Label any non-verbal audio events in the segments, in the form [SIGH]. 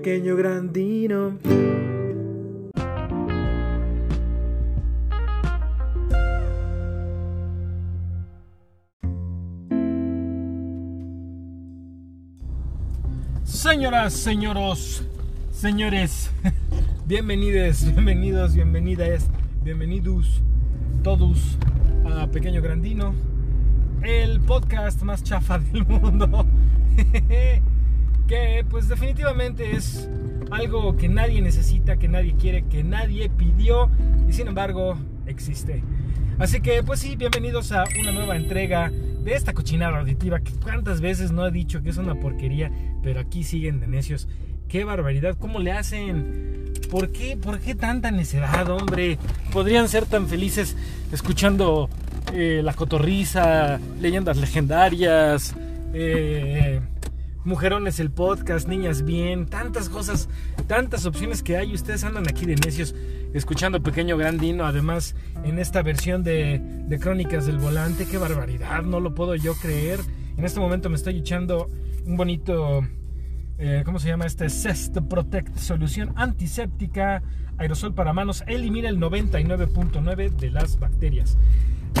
pequeño grandino. Señoras, señoros, señores, [LAUGHS] bienvenidos, bienvenidos, bienvenidas, bienvenidos todos a Pequeño Grandino, el podcast más chafa del mundo, [LAUGHS] que pues definitivamente es algo que nadie necesita, que nadie quiere, que nadie pidió y sin embargo existe. Así que pues sí, bienvenidos a una nueva entrega de esta cochinada auditiva que cuántas veces no he dicho que es una porquería, pero aquí siguen de necios. Qué barbaridad, ¿cómo le hacen? ¿Por qué, ¿Por qué tanta necedad, hombre? Podrían ser tan felices escuchando eh, La Cotorriza, Leyendas Legendarias, eh, Mujerones el podcast, Niñas Bien, tantas cosas, tantas opciones que hay. Ustedes andan aquí de necios escuchando Pequeño Grandino, además en esta versión de, de Crónicas del Volante. Qué barbaridad, no lo puedo yo creer. En este momento me estoy echando un bonito, eh, ¿cómo se llama? Este Cest Protect, solución antiséptica, aerosol para manos, elimina el 99.9 de las bacterias.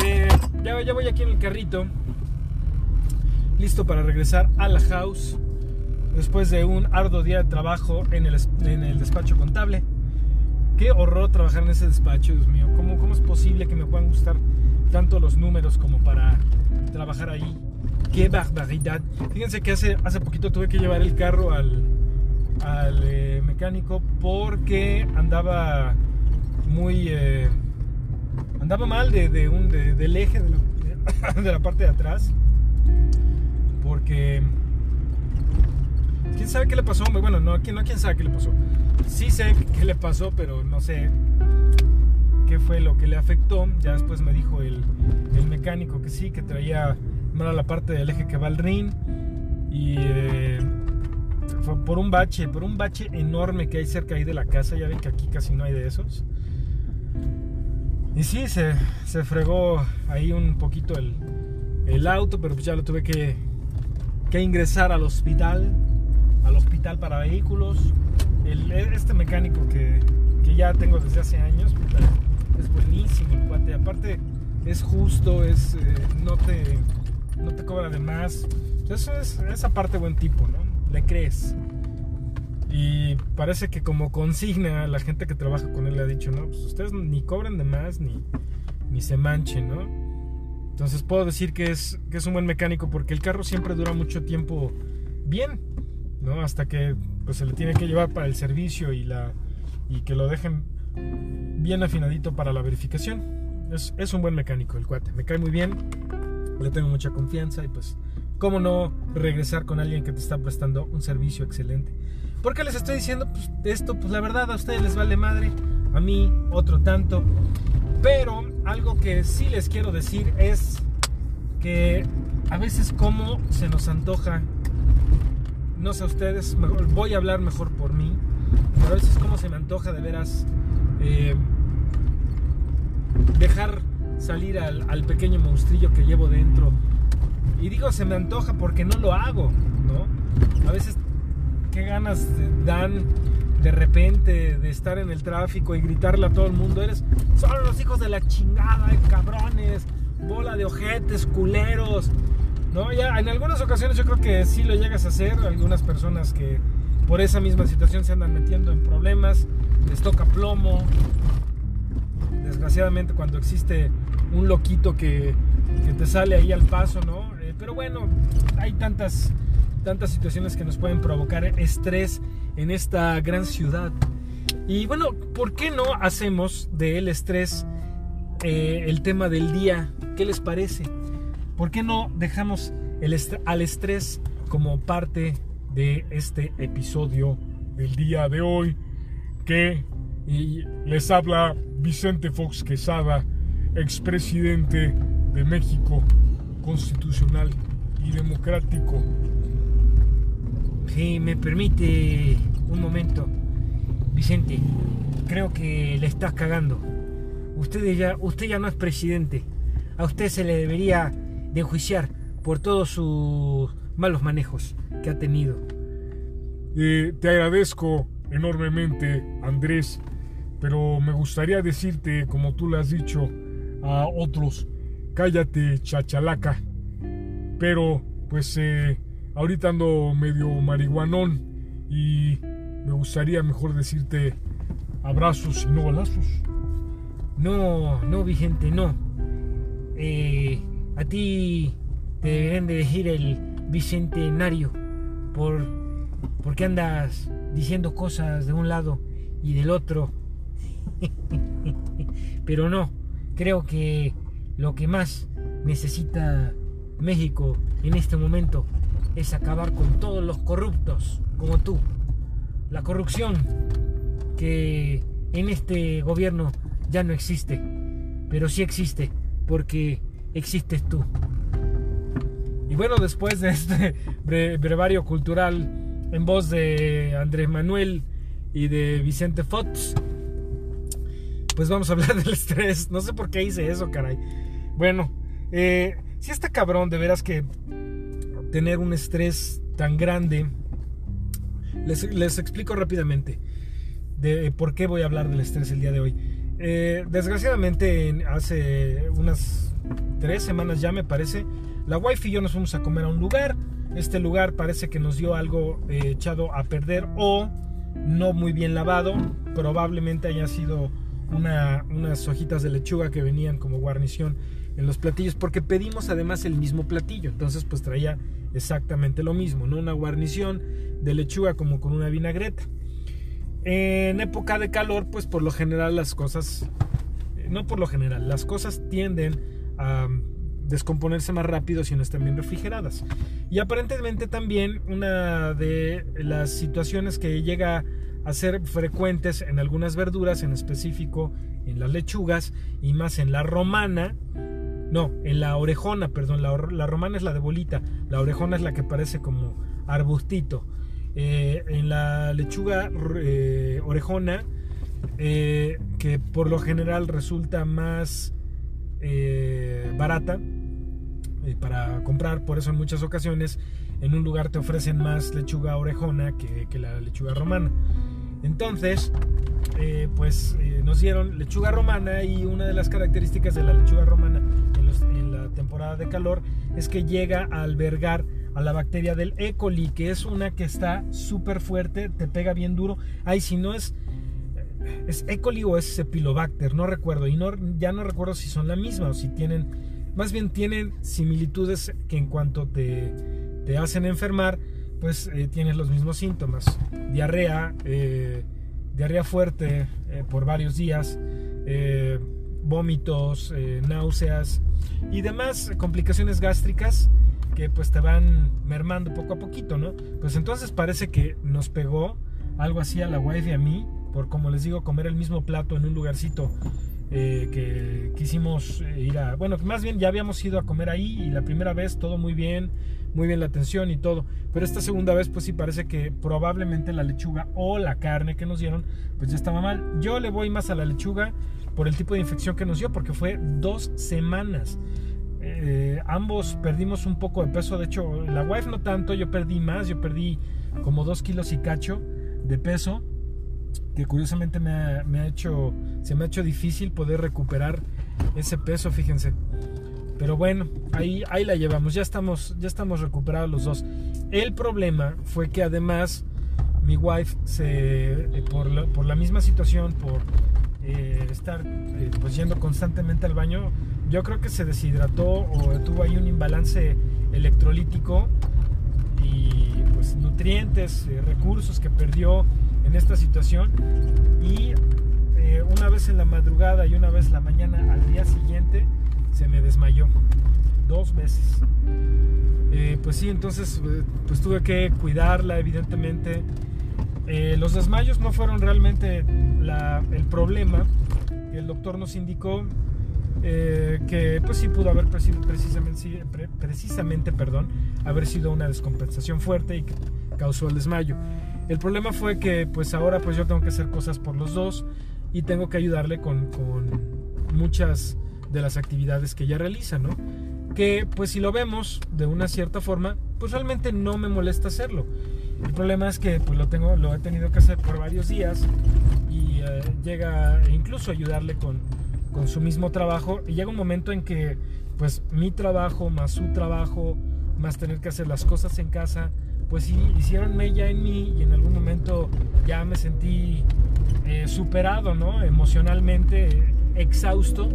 Eh, ya, ya voy aquí en el carrito listo para regresar a la house después de un arduo día de trabajo en el, en el despacho contable. Qué horror trabajar en ese despacho, Dios mío. ¿Cómo, ¿Cómo es posible que me puedan gustar tanto los números como para trabajar ahí? Qué barbaridad. Fíjense que hace, hace poquito tuve que llevar el carro al, al eh, mecánico porque andaba muy... Eh, andaba mal de, de un, de, del eje de la, de la parte de atrás porque quién sabe qué le pasó, bueno, no, no quién sabe qué le pasó. Sí sé qué le pasó, pero no sé qué fue lo que le afectó. Ya después me dijo el, el mecánico que sí, que traía mala la parte del eje que va al rin y eh, fue por un bache, por un bache enorme que hay cerca ahí de la casa. Ya ven que aquí casi no hay de esos. Y sí, se, se fregó ahí un poquito el, el auto, pero pues ya lo tuve que, que ingresar al hospital, al hospital para vehículos. El, este mecánico que, que, ya tengo desde hace años, es buenísimo el cuate. Aparte es justo, es, eh, no, te, no te cobra de más. Eso es esa parte buen tipo, ¿no? Le crees. Y parece que como consigna la gente que trabaja con él le ha dicho, no, pues ustedes ni cobran de más ni, ni se manchen, ¿no? Entonces puedo decir que es, que es un buen mecánico porque el carro siempre dura mucho tiempo bien, ¿no? Hasta que pues, se le tiene que llevar para el servicio y, la, y que lo dejen bien afinadito para la verificación. Es, es un buen mecánico el cuate, me cae muy bien, le tengo mucha confianza y pues, ¿cómo no regresar con alguien que te está prestando un servicio excelente? ¿Por qué les estoy diciendo pues, esto? Pues la verdad a ustedes les vale madre, a mí otro tanto. Pero algo que sí les quiero decir es que a veces como se nos antoja, no sé ustedes, voy a hablar mejor por mí, pero a veces como se me antoja de veras eh, dejar salir al, al, pequeño monstrillo que llevo dentro. Y digo se me antoja porque no lo hago, ¿no? A veces qué ganas dan de repente de estar en el tráfico y gritarle a todo el mundo, eres solo los hijos de la chingada, cabrones, bola de ojetes, culeros. No, ya en algunas ocasiones yo creo que sí lo llegas a hacer, algunas personas que por esa misma situación se andan metiendo en problemas, les toca plomo. Desgraciadamente cuando existe un loquito que, que te sale ahí al paso, ¿no? Eh, pero bueno, hay tantas tantas situaciones que nos pueden provocar estrés en esta gran ciudad. Y bueno, ¿por qué no hacemos del estrés eh, el tema del día? ¿Qué les parece? ¿Por qué no dejamos el al estrés como parte de este episodio del día de hoy? Que y les habla Vicente Fox Quesada, expresidente de México, constitucional y democrático. Si me permite un momento, Vicente, creo que le estás cagando. Usted ya, usted ya no es presidente. A usted se le debería de enjuiciar por todos sus malos manejos que ha tenido. Te agradezco enormemente, Andrés, pero me gustaría decirte, como tú le has dicho a otros, cállate, chachalaca. Pero, pues, eh, ahorita ando medio marihuanón y me gustaría mejor decirte abrazos y no balazos. No, no, Vicente, no. Eh, a ti te deberían de decir el bicentenario por porque andas diciendo cosas de un lado y del otro. [LAUGHS] Pero no, creo que lo que más necesita México en este momento es acabar con todos los corruptos como tú. La corrupción que en este gobierno ya no existe, pero sí existe porque existes tú. Y bueno, después de este [LAUGHS] brevario cultural en voz de Andrés Manuel y de Vicente Fox, pues vamos a hablar [LAUGHS] del estrés. No sé por qué hice eso, caray. Bueno, eh, si está cabrón de veras que tener un estrés tan grande. Les, explico rápidamente de por qué voy a hablar del estrés el día de hoy. Eh, desgraciadamente, hace unas tres semanas ya me parece, la wifi y yo nos fuimos a comer a un lugar. Este lugar parece que nos dio algo eh, echado a perder o no muy bien lavado. Probablemente haya sido unas hojitas de lechuga que venían como guarnición en los platillos porque pedimos además el mismo platillo. Entonces pues traía exactamente lo mismo, ¿no? Una guarnición de lechuga como con una vinagreta. En época de calor, pues por lo general las cosas, eh, no por lo general, las cosas tienden a descomponerse más rápido si no están bien refrigeradas. Y aparentemente también una de las situaciones que llega a ser frecuentes en algunas verduras, en específico en las lechugas y más en la romana, no, en la orejona, perdón, la, romana es la de bolita, la orejona es la que parece como arbustito. Eh, en la lechuga eh, orejona, eh, que por lo general resulta más barata para comprar, por eso en muchas ocasiones en un lugar te ofrecen más lechuga orejona que, que la lechuga romana. Entonces, pues nos dieron lechuga romana y una de las características de la lechuga romana en, la temporada de calor es que llega a albergar a la bacteria del E. coli, que es una que está súper fuerte, te pega bien duro. Ay, si no es es E. coli o es Cepilobacter, no recuerdo y no ya no recuerdo si son la misma o si tienen más bien tienen similitudes que en cuanto te, te hacen enfermar, pues eh, tienes los mismos síntomas. Diarrea, eh, diarrea fuerte eh, por varios días, vómitos, náuseas y demás complicaciones gástricas que pues te van mermando poco a poquito, ¿no? Pues entonces parece que nos pegó algo así a la wife y a mí, por como les digo, comer el mismo plato en un lugarcito eh, que quisimos eh, ir a, bueno, más bien ya habíamos ido a comer ahí y la primera vez todo muy bien, muy bien la atención y todo, pero esta segunda vez pues sí parece que probablemente la lechuga o la carne que nos dieron pues ya estaba mal. Yo le voy más a la lechuga por el tipo de infección que nos dio porque fue dos semanas. Eh, ambos perdimos un poco de peso, de hecho la wife no tanto, yo perdí más, yo perdí como dos kilos y cacho de peso que curiosamente me ha, hecho, se me ha hecho difícil poder recuperar ese peso, fíjense. Pero bueno, ahí, ahí la llevamos, ya estamos, ya estamos recuperados los dos. El problema fue que además mi wife, se, eh, por, la, por la misma situación, por eh, estar eh, pues yendo constantemente al baño, yo creo que se deshidrató o tuvo ahí un imbalance electrolítico y pues nutrientes, recursos que perdió en esta situación y eh, una vez en la madrugada y una vez en la mañana al día siguiente se me desmayó dos veces. Eh, pues sí entonces eh, pues tuve que cuidarla evidentemente. Los desmayos no fueron realmente el problema. El doctor nos indicó que pues sí pudo haber precisamente, precisamente perdón, haber sido una descompensación fuerte y que causó el desmayo. El problema fue que pues ahora pues yo tengo que hacer cosas por los dos y tengo que ayudarle con, muchas de las actividades que ella realiza, ¿no? Que pues si lo vemos de una cierta forma, pues realmente no me molesta hacerlo. El problema es que pues lo tengo, lo he tenido que hacer por varios días y eh, llega incluso ayudarle con, con su mismo trabajo y llega un momento en que pues mi trabajo más su trabajo más tener que hacer las cosas en casa pues sí, hicieron mella en mí y en algún momento ya me sentí eh, superado, ¿no? Emocionalmente exhausto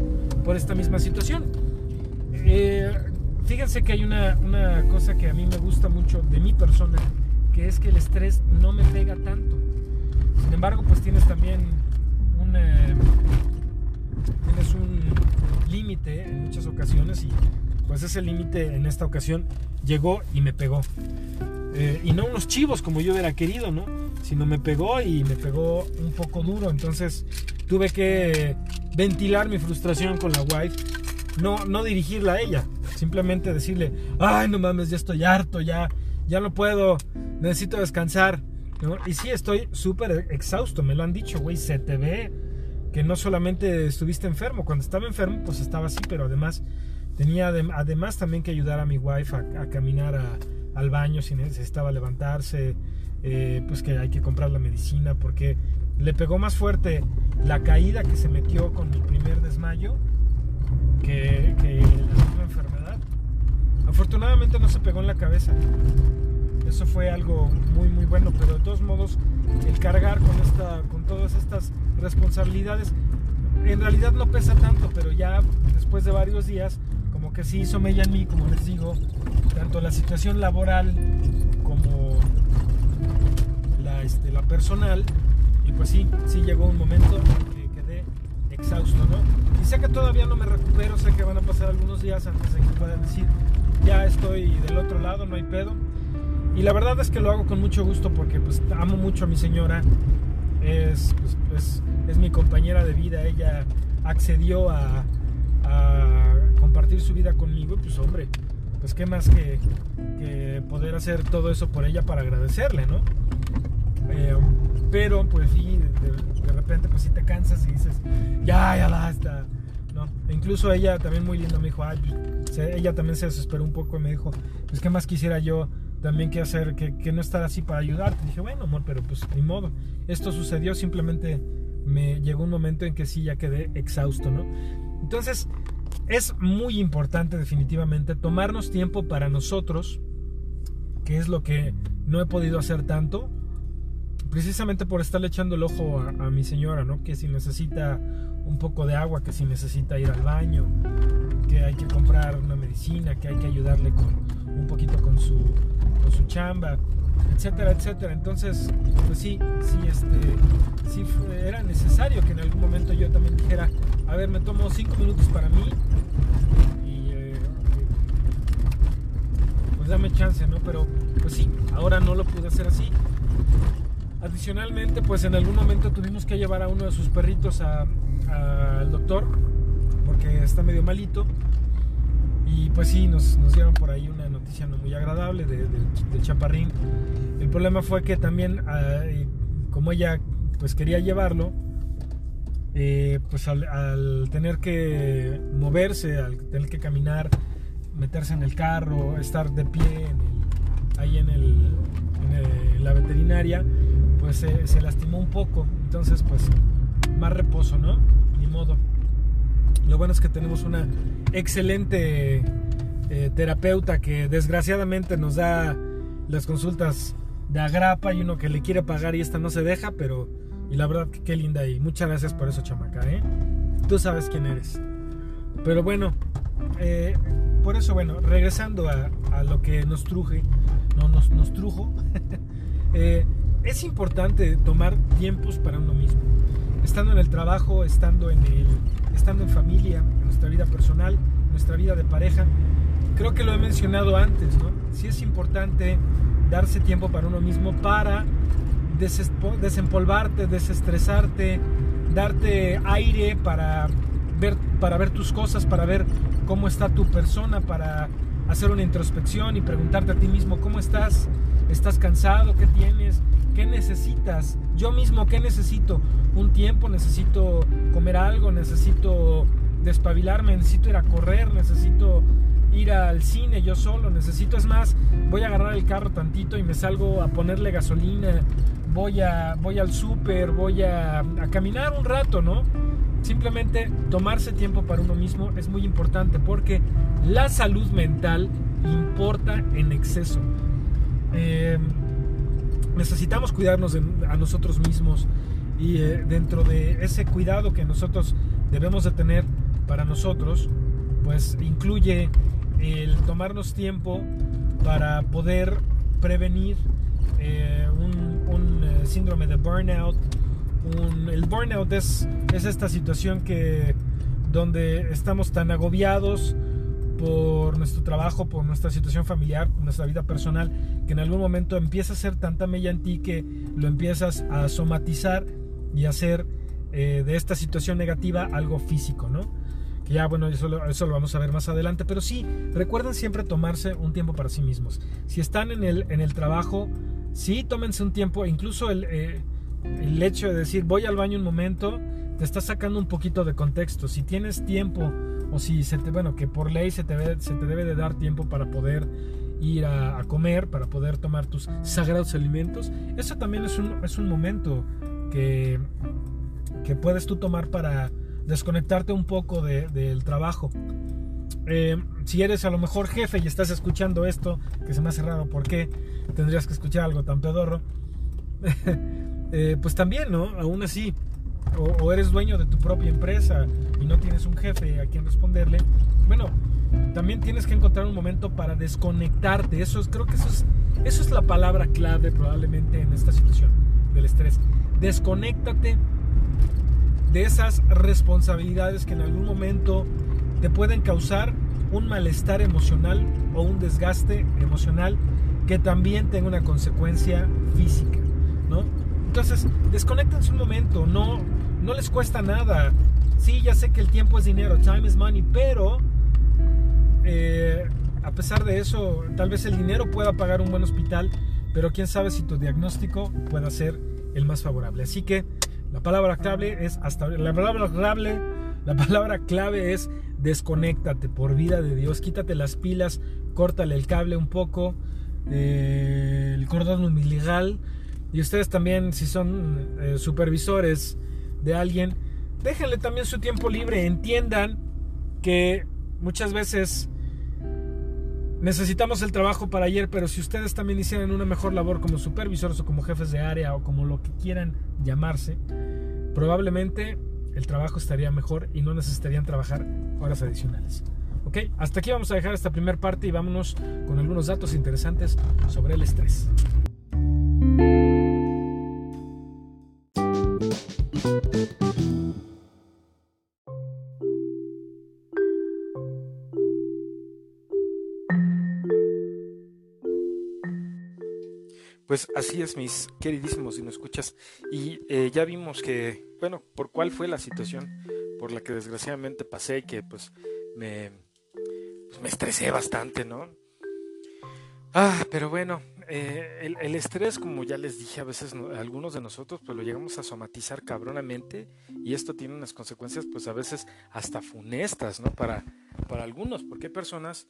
por esta misma situación. Eh, fíjense que hay una, una, cosa que a mí me gusta mucho de mi persona, que es que el estrés no me pega tanto. Sin embargo, pues tienes también un, eh, tienes un límite en muchas ocasiones y pues ese límite en esta ocasión llegó y me pegó. Eh, y no unos chivos como yo hubiera querido, ¿no? Sino me pegó y me pegó un poco duro. Entonces tuve que ventilar mi frustración con la wife. No, no dirigirla a ella. Simplemente decirle, ay, no mames, ya estoy harto, ya, ya no puedo, necesito descansar. Y sí, estoy súper exhausto, me lo han dicho, güey, se te ve que no solamente estuviste enfermo, cuando estaba enfermo, pues estaba así, pero además tenía además también que ayudar a mi wife a caminar al baño si necesitaba levantarse, eh, pues que hay que comprar la medicina, porque le pegó más fuerte la caída que se metió con mi primer desmayo que, la misma enfermedad. Afortunadamente no se pegó en la cabeza. Eso fue algo muy muy bueno, pero de todos modos el cargar con esta, con todas estas responsabilidades, en realidad no pesa tanto, pero ya después de varios días como que sí hizo mella en mí, como les digo, tanto la situación laboral como la, este, la personal. Y pues sí, sí llegó un momento que quedé exhausto, ¿no? Y sé que todavía no me recupero, sé que van a pasar algunos días antes de que pueda decir, ya estoy del otro lado, no hay pedo. Y la verdad es que lo hago con mucho gusto porque pues amo mucho a mi señora, es, pues, es, mi compañera de vida, ella accedió a, compartir su vida conmigo, pues hombre, pues qué más que, poder hacer todo eso por ella para agradecerle, ¿no? Eh, pero pues sí, de, repente pues sí te cansas y dices, ya, ya basta, ¿no? E incluso ella también muy lindo me dijo, ay, pues, ella también se desesperó un poco y me dijo, pues qué más quisiera yo también que hacer, que, que no estar así para ayudarte. dije, bueno, amor, pero pues ni modo. Esto sucedió, simplemente me llegó un momento en que sí ya quedé exhausto, ¿no? Entonces, es muy importante definitivamente tomarnos tiempo para nosotros, que es lo que no he podido hacer tanto, precisamente por estarle echando el ojo a, mi señora, ¿no? Que si necesita un poco de agua, que si necesita ir al baño, que hay que comprar una medicina, que hay que ayudarle con un poquito con su, con su chamba, etcétera, etcétera. Entonces, pues sí, sí, este, sí era necesario que en algún momento yo también dijera, a ver, me tomo cinco minutos para mí y eh, pues dame chance, ¿no? Pero pues sí, ahora no lo pude hacer así. Adicionalmente, pues en algún momento tuvimos que llevar a uno de sus perritos al doctor porque está medio malito. Y pues sí, nos, dieron por ahí una noticia no muy agradable de, del chaparrín. El problema fue que también, ah, como ella pues quería llevarlo, eh, pues al, tener que moverse, al tener que caminar, meterse en el carro, estar de pie ahí en, el, en, la veterinaria, pues se lastimó un poco. Entonces, pues más reposo, ¿no? Ni modo. Lo bueno es que tenemos una excelente eh, terapeuta que desgraciadamente nos da las consultas de agrapa y uno que le quiere pagar y esta no se deja, pero y la verdad que qué linda y muchas gracias por eso, chamaca, ¿eh? Tú sabes quién eres. Pero bueno, eh, por eso, bueno, regresando a, lo que nos truje, no nos, nos trujo, [LAUGHS] eh, es importante tomar tiempos para uno mismo. Estando en el trabajo, estando en, el, estando en familia, en nuestra vida personal, nuestra vida de pareja. Creo que lo he mencionado antes, ¿no? Sí es importante darse tiempo para uno mismo para desempolvarte, desestresarte, darte aire para ver, para ver tus cosas, para ver cómo está tu persona, para hacer una introspección y preguntarte a ti mismo cómo estás, estás cansado, qué tienes, qué necesitas, yo mismo qué necesito, un tiempo, necesito comer algo, necesito despabilarme, necesito ir a correr, necesito ir al cine yo solo, necesito es más, voy a agarrar el carro tantito y me salgo a ponerle gasolina, voy, a, voy al súper, voy a, a caminar un rato, ¿no? Simplemente tomarse tiempo para uno mismo es muy importante porque la salud mental importa en exceso. Eh, necesitamos cuidarnos a nosotros mismos y eh, dentro de ese cuidado que nosotros debemos de tener para nosotros, pues incluye el tomarnos tiempo para poder prevenir eh, un, eh, síndrome de burnout. El burnout es, es esta situación que donde estamos tan agobiados por nuestro trabajo, por nuestra situación familiar, por nuestra vida personal, que en algún momento empieza a ser tanta mella en ti que lo empiezas a somatizar y hacer eh, de esta situación negativa algo físico, ¿no? Que ya, bueno, eso lo, eso vamos a ver más adelante, pero sí, recuerden siempre tomarse un tiempo para sí mismos. Si están en el, en el trabajo, sí, tómense un tiempo, incluso el, eh, el hecho de decir voy al baño un momento, te está sacando un poquito de contexto. Si tienes tiempo o si se te, bueno, que por ley se te, debe, se te debe de dar tiempo para poder ir a, comer, para poder tomar tus sagrados alimentos, eso también es un, es un momento que, que puedes tú tomar para desconectarte un poco de- del trabajo. Eh, si eres a lo mejor jefe y estás escuchando esto, que se me hace raro, ¿por qué tendrías que escuchar algo tan pedorro? [LAUGHS] Eh, pues también, ¿no? Aún así, o, eres dueño de tu propia empresa y no tienes un jefe a quien responderle, bueno, también tienes que encontrar un momento para desconectarte. Eso es, creo que eso es, eso es la palabra clave probablemente en esta situación del estrés. Desconéctate de esas responsabilidades que en algún momento te pueden causar un malestar emocional o un desgaste emocional que también tenga una consecuencia física, ¿no? Entonces, desconectense un momento, no, no les cuesta nada. Sí, ya sé que el tiempo es dinero, time is money, pero eh, a pesar de eso, tal vez el dinero pueda pagar un buen hospital, pero quién sabe si tu diagnóstico pueda ser el más favorable. Así que la palabra clave es hasta la palabra clave, la palabra clave es desconéctate por vida de Dios, quítate las pilas, córtale el cable un poco, eh, el cordón umbilical y ustedes también si son eh, supervisores de alguien, déjenle también su tiempo libre, entiendan que muchas veces necesitamos el trabajo para ayer, pero si ustedes también hicieran una mejor labor como supervisores o como jefes de área o como lo que quieran llamarse, probablemente el trabajo estaría mejor y no necesitarían trabajar horas adicionales. Ok, hasta aquí vamos a dejar esta primera parte y vámonos con algunos datos interesantes sobre el estrés. Pues así es, mis queridísimos, si nos escuchas. Y eh, ya vimos que, bueno, por cuál fue la situación por la que desgraciadamente pasé que pues me, pues, me estresé bastante, ¿no? Ah, pero bueno, eh, el, estrés, como ya les dije, a veces no, algunos de nosotros pues lo llegamos a somatizar cabronamente y esto tiene unas consecuencias pues a veces hasta funestas, ¿no? Para, para algunos, porque hay personas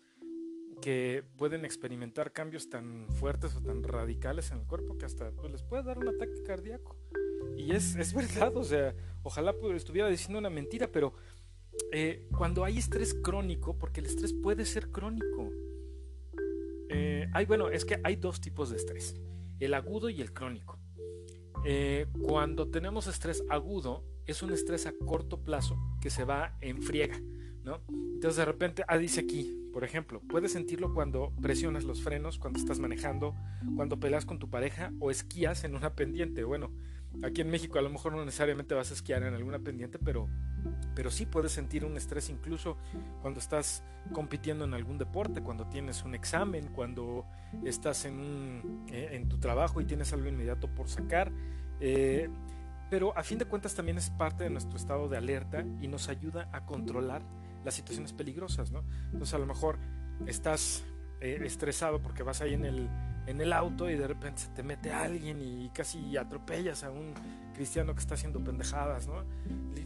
que pueden experimentar cambios tan fuertes o tan radicales en el cuerpo que hasta pues, les puede dar un ataque cardíaco. Y es, es verdad, o sea, ojalá estuviera diciendo una mentira, pero eh, cuando hay estrés crónico, porque el estrés puede ser crónico, eh, hay, bueno, es que hay dos tipos de estrés, el agudo y el crónico. Eh, cuando tenemos estrés agudo, es un estrés a corto plazo que se va en friega, ¿no? Entonces de repente, ah, dice aquí, por ejemplo, puedes sentirlo cuando presionas los frenos, cuando estás manejando, cuando peleas con tu pareja o esquías en una pendiente. Bueno, aquí en México a lo mejor no necesariamente vas a esquiar en alguna pendiente, pero, pero sí puedes sentir un estrés incluso cuando estás compitiendo en algún deporte, cuando tienes un examen, cuando estás en, un, eh, en tu trabajo y tienes algo inmediato por sacar. Eh, pero a fin de cuentas también es parte de nuestro estado de alerta y nos ayuda a controlar las situaciones peligrosas, ¿no? Entonces a lo mejor estás eh, estresado porque vas ahí en el, en el auto y de repente se te mete alguien y casi atropellas a un cristiano que está haciendo pendejadas, ¿no?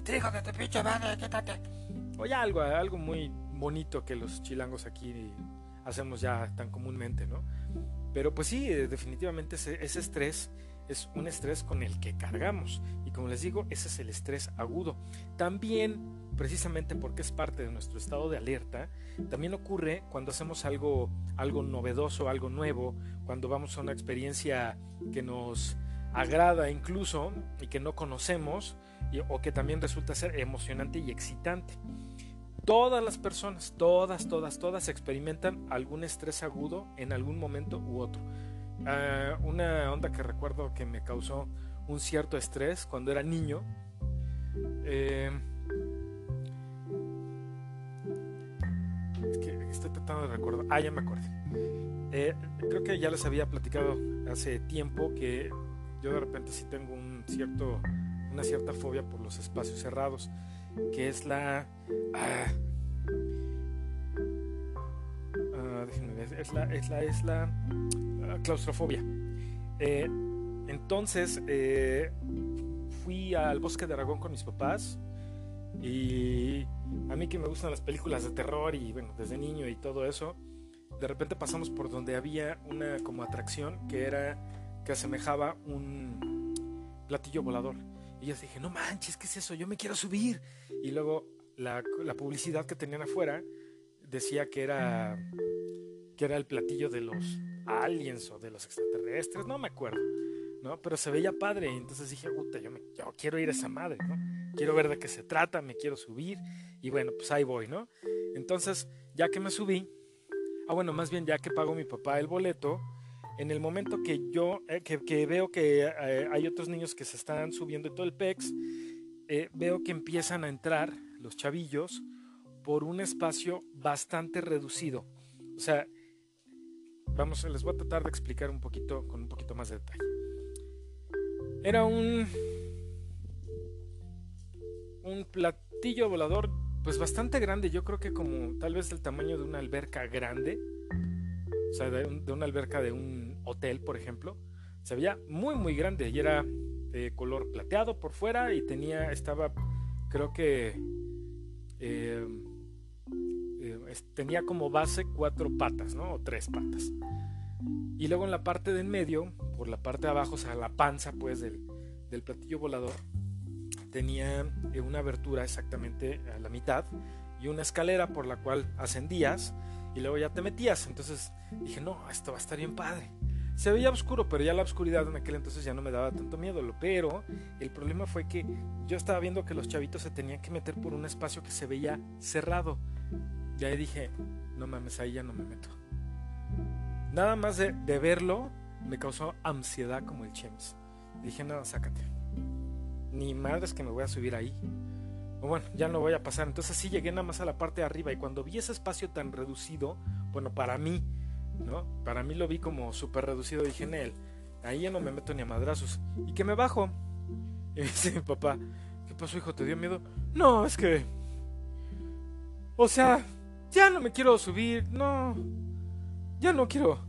Te digo que te pinche madre, quítate. O ya algo, algo muy, bonito que los chilangos aquí hacemos ya tan comúnmente, ¿no? Pero pues sí, eh, definitivamente ese, ese estrés es un estrés con el que cargamos. Y como les digo, ese es el estrés agudo. También, precisamente porque es parte de nuestro estado de alerta, también ocurre cuando hacemos algo, algo novedoso, algo nuevo, cuando vamos a una experiencia que nos agrada incluso y que no conocemos o que también resulta ser emocionante y excitante. Todas las personas, todas, todas, todas experimentan algún estrés agudo en algún momento u otro. Ah, una onda que recuerdo que me causó un cierto estrés cuando era niño. Eh, es que estoy tratando de recordar. Ah, ya me acuerdo. Eh, creo que ya les había platicado hace tiempo que yo de repente sí tengo un cierto, una cierta fobia por los espacios cerrados, que es la... Ah, ah, es la, es la, es la claustrofobia. Eh, entonces eh, fui al bosque de Aragón con mis papás y a mí que me gustan las películas de terror y bueno, desde niño y todo eso, de repente pasamos por donde había una como atracción que era que asemejaba un platillo volador. Y yo dije, no manches, ¿qué es eso? Yo me quiero subir. Y luego la, la publicidad que tenían afuera decía que era, que era el platillo de los aliens o de los extraterrestres, no me acuerdo, ¿no? Pero se veía padre, entonces dije, puta, yo, me, yo quiero ir a esa madre, ¿no? Quiero ver de qué se trata, me quiero subir, y bueno, pues ahí voy, ¿no? Entonces, ya que me subí, ah, bueno, más bien ya que pago mi papá el boleto, en el momento que yo, eh, que, veo que eh, hay otros niños que se están subiendo todo el PEX, eh, veo que empiezan a entrar los chavillos por un espacio bastante reducido. O sea, Vamos, les voy a tratar de explicar un poquito, con un poquito más de detalle. Era un, un platillo volador, pues bastante grande, yo creo que como tal vez el tamaño de una alberca grande, o sea, de, una alberca de un hotel, por ejemplo. Se veía muy, muy grande y era de color plateado por fuera y tenía, estaba, creo que... Eh, tenía como base cuatro patas, ¿no? O tres patas. Y luego en la parte de en medio, por la parte de abajo, o sea, la panza, pues, del, del platillo volador, tenía eh, una abertura exactamente a la mitad y una escalera por la cual ascendías y luego ya te metías. Entonces dije, no, esto va a estar bien padre. Se veía oscuro, pero ya la oscuridad en aquel entonces ya no me daba tanto miedo. Pero el problema fue que yo estaba viendo que los chavitos se tenían que meter por un espacio que se veía cerrado. Y ahí dije, no mames, ahí ya no me meto. Nada más de, verlo me causó ansiedad como el Chems. Dije, no, sácate. Ni madres que me voy a subir ahí. Bueno, ya no voy a pasar. Entonces sí llegué nada más a la parte de arriba y cuando vi ese espacio tan reducido, bueno, para mí, ¿no? Para mí lo vi como súper reducido. Dije, en él, ahí ya no me meto ni a madrazos. Y que me bajo. [LAUGHS] Y dice mi papá, ¿qué pasó, hijo? ¿Te dio miedo? No, es que... O sea, ya no me quiero subir, no, ya no quiero.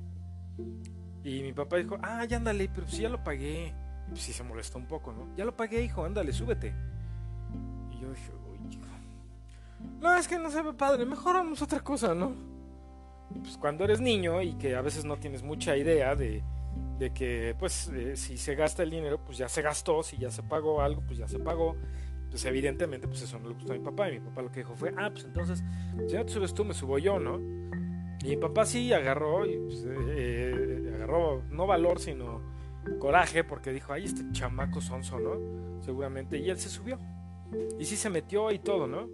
Y mi papá dijo, ah, ya ándale, pero si ya lo pagué. Sí se molestó un poco, ¿no? Ya lo pagué, hijo, ándale, súbete. Y yo dije, uy, hijo. No, es que no se ve padre, mejor vamos a otra cosa, ¿no? pues cuando eres niño y que a veces no tienes mucha idea de, de que, pues, eh, si se gasta el dinero, pues ya se gastó, si ya se pagó algo, pues ya se pagó pues evidentemente pues eso no le gustó a mi papá y mi papá lo que dijo fue, ah, pues entonces, si no te subes tú, me subo yo, ¿no? Y mi papá sí agarró, y pues, eh, eh, agarró no valor, sino coraje, porque dijo, ay, este chamaco sonso, ¿no? Seguramente, y él se subió. Y sí se metió y todo, ¿no?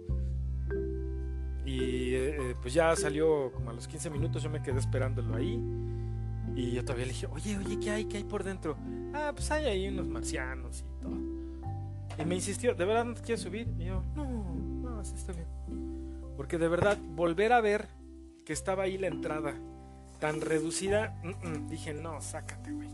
Y eh, pues ya salió como a los 15 minutos, yo me quedé esperándolo ahí. Y yo todavía le dije, oye, oye, ¿qué hay? ¿Qué hay por dentro? Ah, pues hay ahí unos marcianos y todo. Y me insistió, ¿de verdad no te quieres subir? Y yo, no, no, así está bien. Porque de verdad, volver a ver que estaba ahí la entrada tan reducida, dije, no, sácate, güey.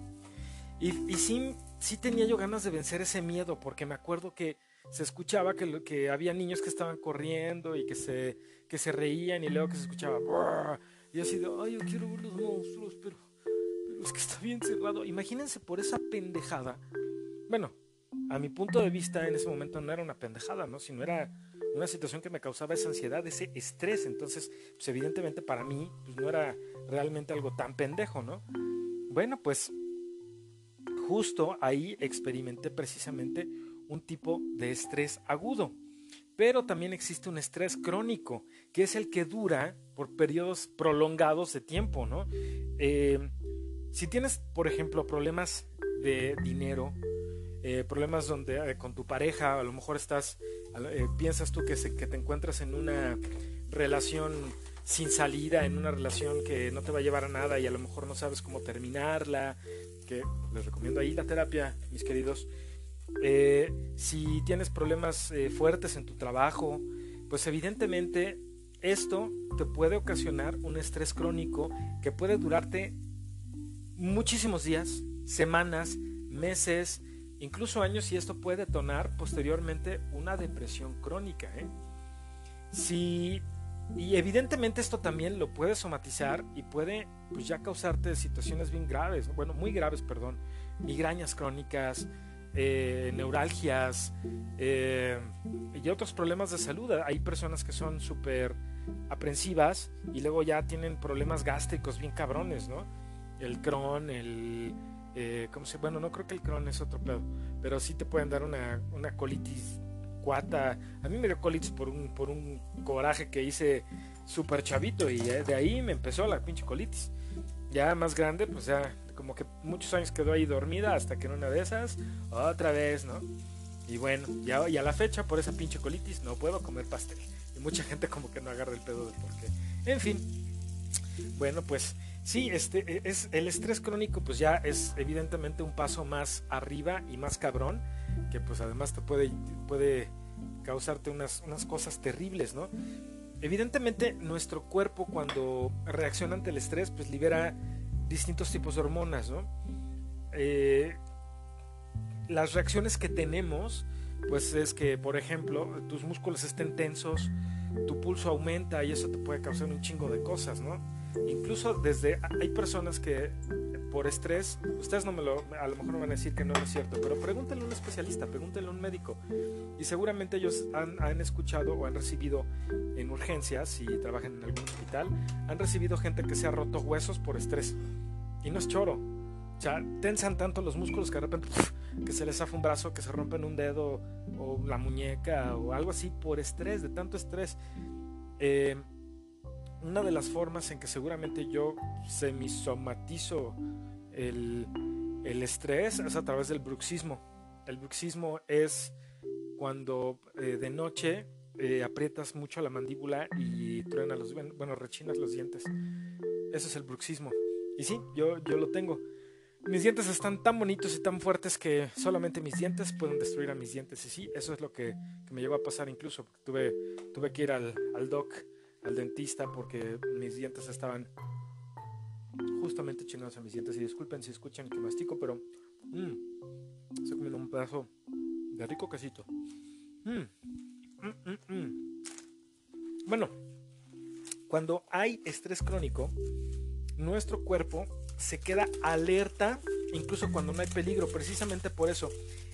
Y, y sí, sí tenía yo ganas de vencer ese miedo, porque me acuerdo que se escuchaba que, que había niños que estaban corriendo y que se, que se reían y luego que se escuchaba... Y así de, ay, yo quiero ver los monstruos, pero, pero es que está bien cerrado. Imagínense por esa pendejada. Bueno, a mi punto de vista en ese momento no era una pendejada, ¿no? Sino era una situación que me causaba esa ansiedad, ese estrés. Entonces, pues evidentemente para mí pues, no era realmente algo tan pendejo, ¿no? Bueno, pues justo ahí experimenté precisamente un tipo de estrés agudo. Pero también existe un estrés crónico, que es el que dura por periodos prolongados de tiempo, ¿no? Eh, si tienes, por ejemplo, problemas de dinero, eh, problemas donde eh, con tu pareja, a lo mejor estás, piensas tú que, que te encuentras en una relación sin salida, en una relación que no te va a llevar a nada y a lo mejor no sabes cómo terminarla, que les recomiendo ahí la terapia, mis queridos. Eh, si tienes problemas eh, fuertes en tu trabajo, pues evidentemente esto te puede ocasionar un estrés crónico que puede durarte muchísimos días, semanas, meses, incluso años y esto puede detonar posteriormente una depresión crónica. ¿eh? Si, y evidentemente esto también lo puede somatizar y puede pues ya causarte situaciones bien graves, bueno, muy graves, perdón, migrañas crónicas, eh, neuralgias eh, y otros problemas de salud. Hay personas que son súper aprensivas y luego ya tienen problemas gástricos bien cabrones, ¿no? El Crohn, el... Eh, ¿cómo se? Bueno, no creo que el Crohn es otro pedo, pero sí te pueden dar una, una colitis cuata. A mí me dio colitis por un, por un coraje que hice súper chavito y de ahí me empezó la pinche colitis. Ya más grande, pues ya como que muchos años quedó ahí dormida hasta que en una de esas, otra vez, ¿no? Y bueno, ya, a la fecha, por esa pinche colitis, no puedo comer pastel. Y mucha [LAUGHS] gente como que no agarra el pedo de por qué. En fin, bueno, pues sí, este, e, es, el estrés crónico pues ya es evidentemente un paso más arriba y más cabrón, que pues además te puede, puede causarte unas, unas cosas terribles, ¿no? Evidentemente nuestro cuerpo cuando reacciona ante el estrés pues libera distintos tipos de hormonas, ¿no? Eh, las reacciones que tenemos, pues es que, por ejemplo, tus músculos estén tensos, tu pulso aumenta y eso te puede causar un chingo de cosas, ¿no? Incluso desde, hay personas que por estrés, ustedes no me lo, a lo mejor me van a decir que no, es cierto, pero pregúntenle a un especialista, pregúntenle a un médico. Y seguramente ellos han, han escuchado o han recibido en urgencias, si trabajan en algún hospital, han recibido gente que se ha roto huesos por estrés. Y no es choro. O sea, tensan tanto los músculos que de repente que se les hace un brazo, que se rompen un dedo o la muñeca o algo así por estrés, de tanto estrés. Eh, una de las formas en que seguramente yo semisomatizo el, el estrés es a través del bruxismo. El bruxismo es cuando eh, de noche eh, aprietas mucho la mandíbula y truena los, bueno, rechinas los dientes. Eso es el bruxismo. Y sí, yo, yo lo tengo. Mis dientes están tan bonitos y tan fuertes que solamente mis dientes pueden destruir a mis dientes. Y sí, eso es lo que, me llegó a pasar incluso. Tuve, tuve que ir al, al doc al dentista porque mis dientes estaban justamente chingados a mis dientes. Y disculpen si escuchan que mastico, pero mmm, estoy comiendo un pedazo de rico quesito. Mm, mm, mm, bueno, cuando hay estrés crónico, nuestro cuerpo se queda alerta incluso cuando no hay peligro, precisamente por eso,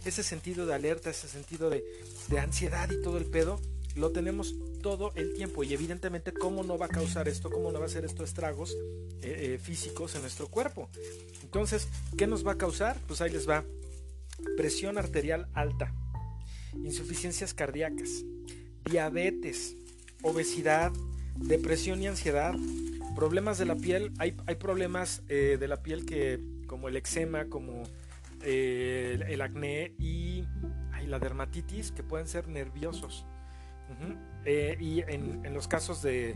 ese sentido de alerta, ese sentido de, de ansiedad y todo el pedo, lo tenemos todo el tiempo y evidentemente cómo no va a causar esto, cómo no va a hacer esto estragos eh, eh, físicos en nuestro cuerpo. Entonces, ¿qué nos va a causar? Pues ahí les va. Presión arterial alta, insuficiencias cardíacas, diabetes, obesidad, depresión y ansiedad, problemas de la piel. Hay, hay problemas eh, de la piel que, como el eczema, como el, acné y la dermatitis, que pueden ser nerviosos. Eh, y en, los casos de,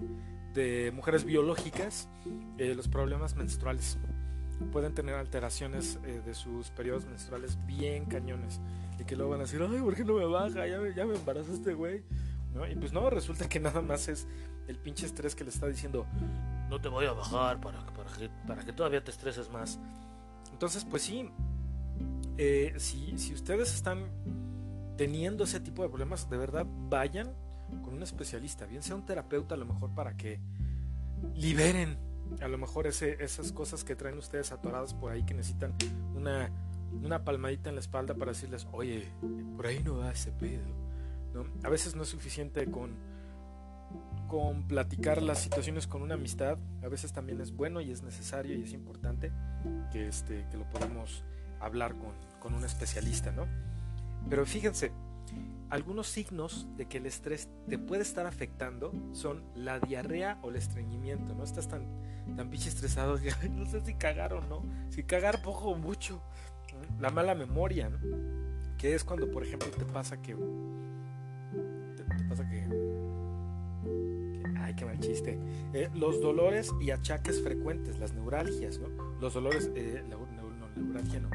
mujeres biológicas, eh, los problemas menstruales pueden tener alteraciones eh, de sus periodos menstruales bien cañones y que luego van a decir, ay, ¿por qué no me baja? Ya me, ya me embarazó este güey. Y pues no, resulta que [LAUGHS] nada más es el pinche estrés que le está diciendo, no te voy a bajar para, para, que, para que todavía te estreses más. Entonces, pues sí, si, si ustedes están teniendo ese tipo de problemas, de verdad vayan con un especialista, bien sea un terapeuta a lo mejor para que liberen a lo mejor esas cosas que traen ustedes atoradas por ahí que necesitan una, una palmadita en la espalda para decirles, oye, por ahí no va ese pedo. ¿no? A veces no es suficiente con, con platicar las situaciones con una amistad, a veces también es bueno y es necesario y es importante que, este, que lo podamos hablar con, con un especialista, ¿no? Pero fíjense, algunos signos de que el estrés te puede estar afectando son la diarrea o el estreñimiento, ¿no? Estás tan, tan pinche estresado que [LAUGHS] no sé si cagar o no, si cagar poco o mucho. La mala memoria, ¿no? Que es cuando, por ejemplo, te pasa que... Te, pasa que... ay, qué mal chiste. Eh, los dolores y achaques frecuentes, las neuralgias, ¿no? Los dolores... Eh, la, no, neuralgia no.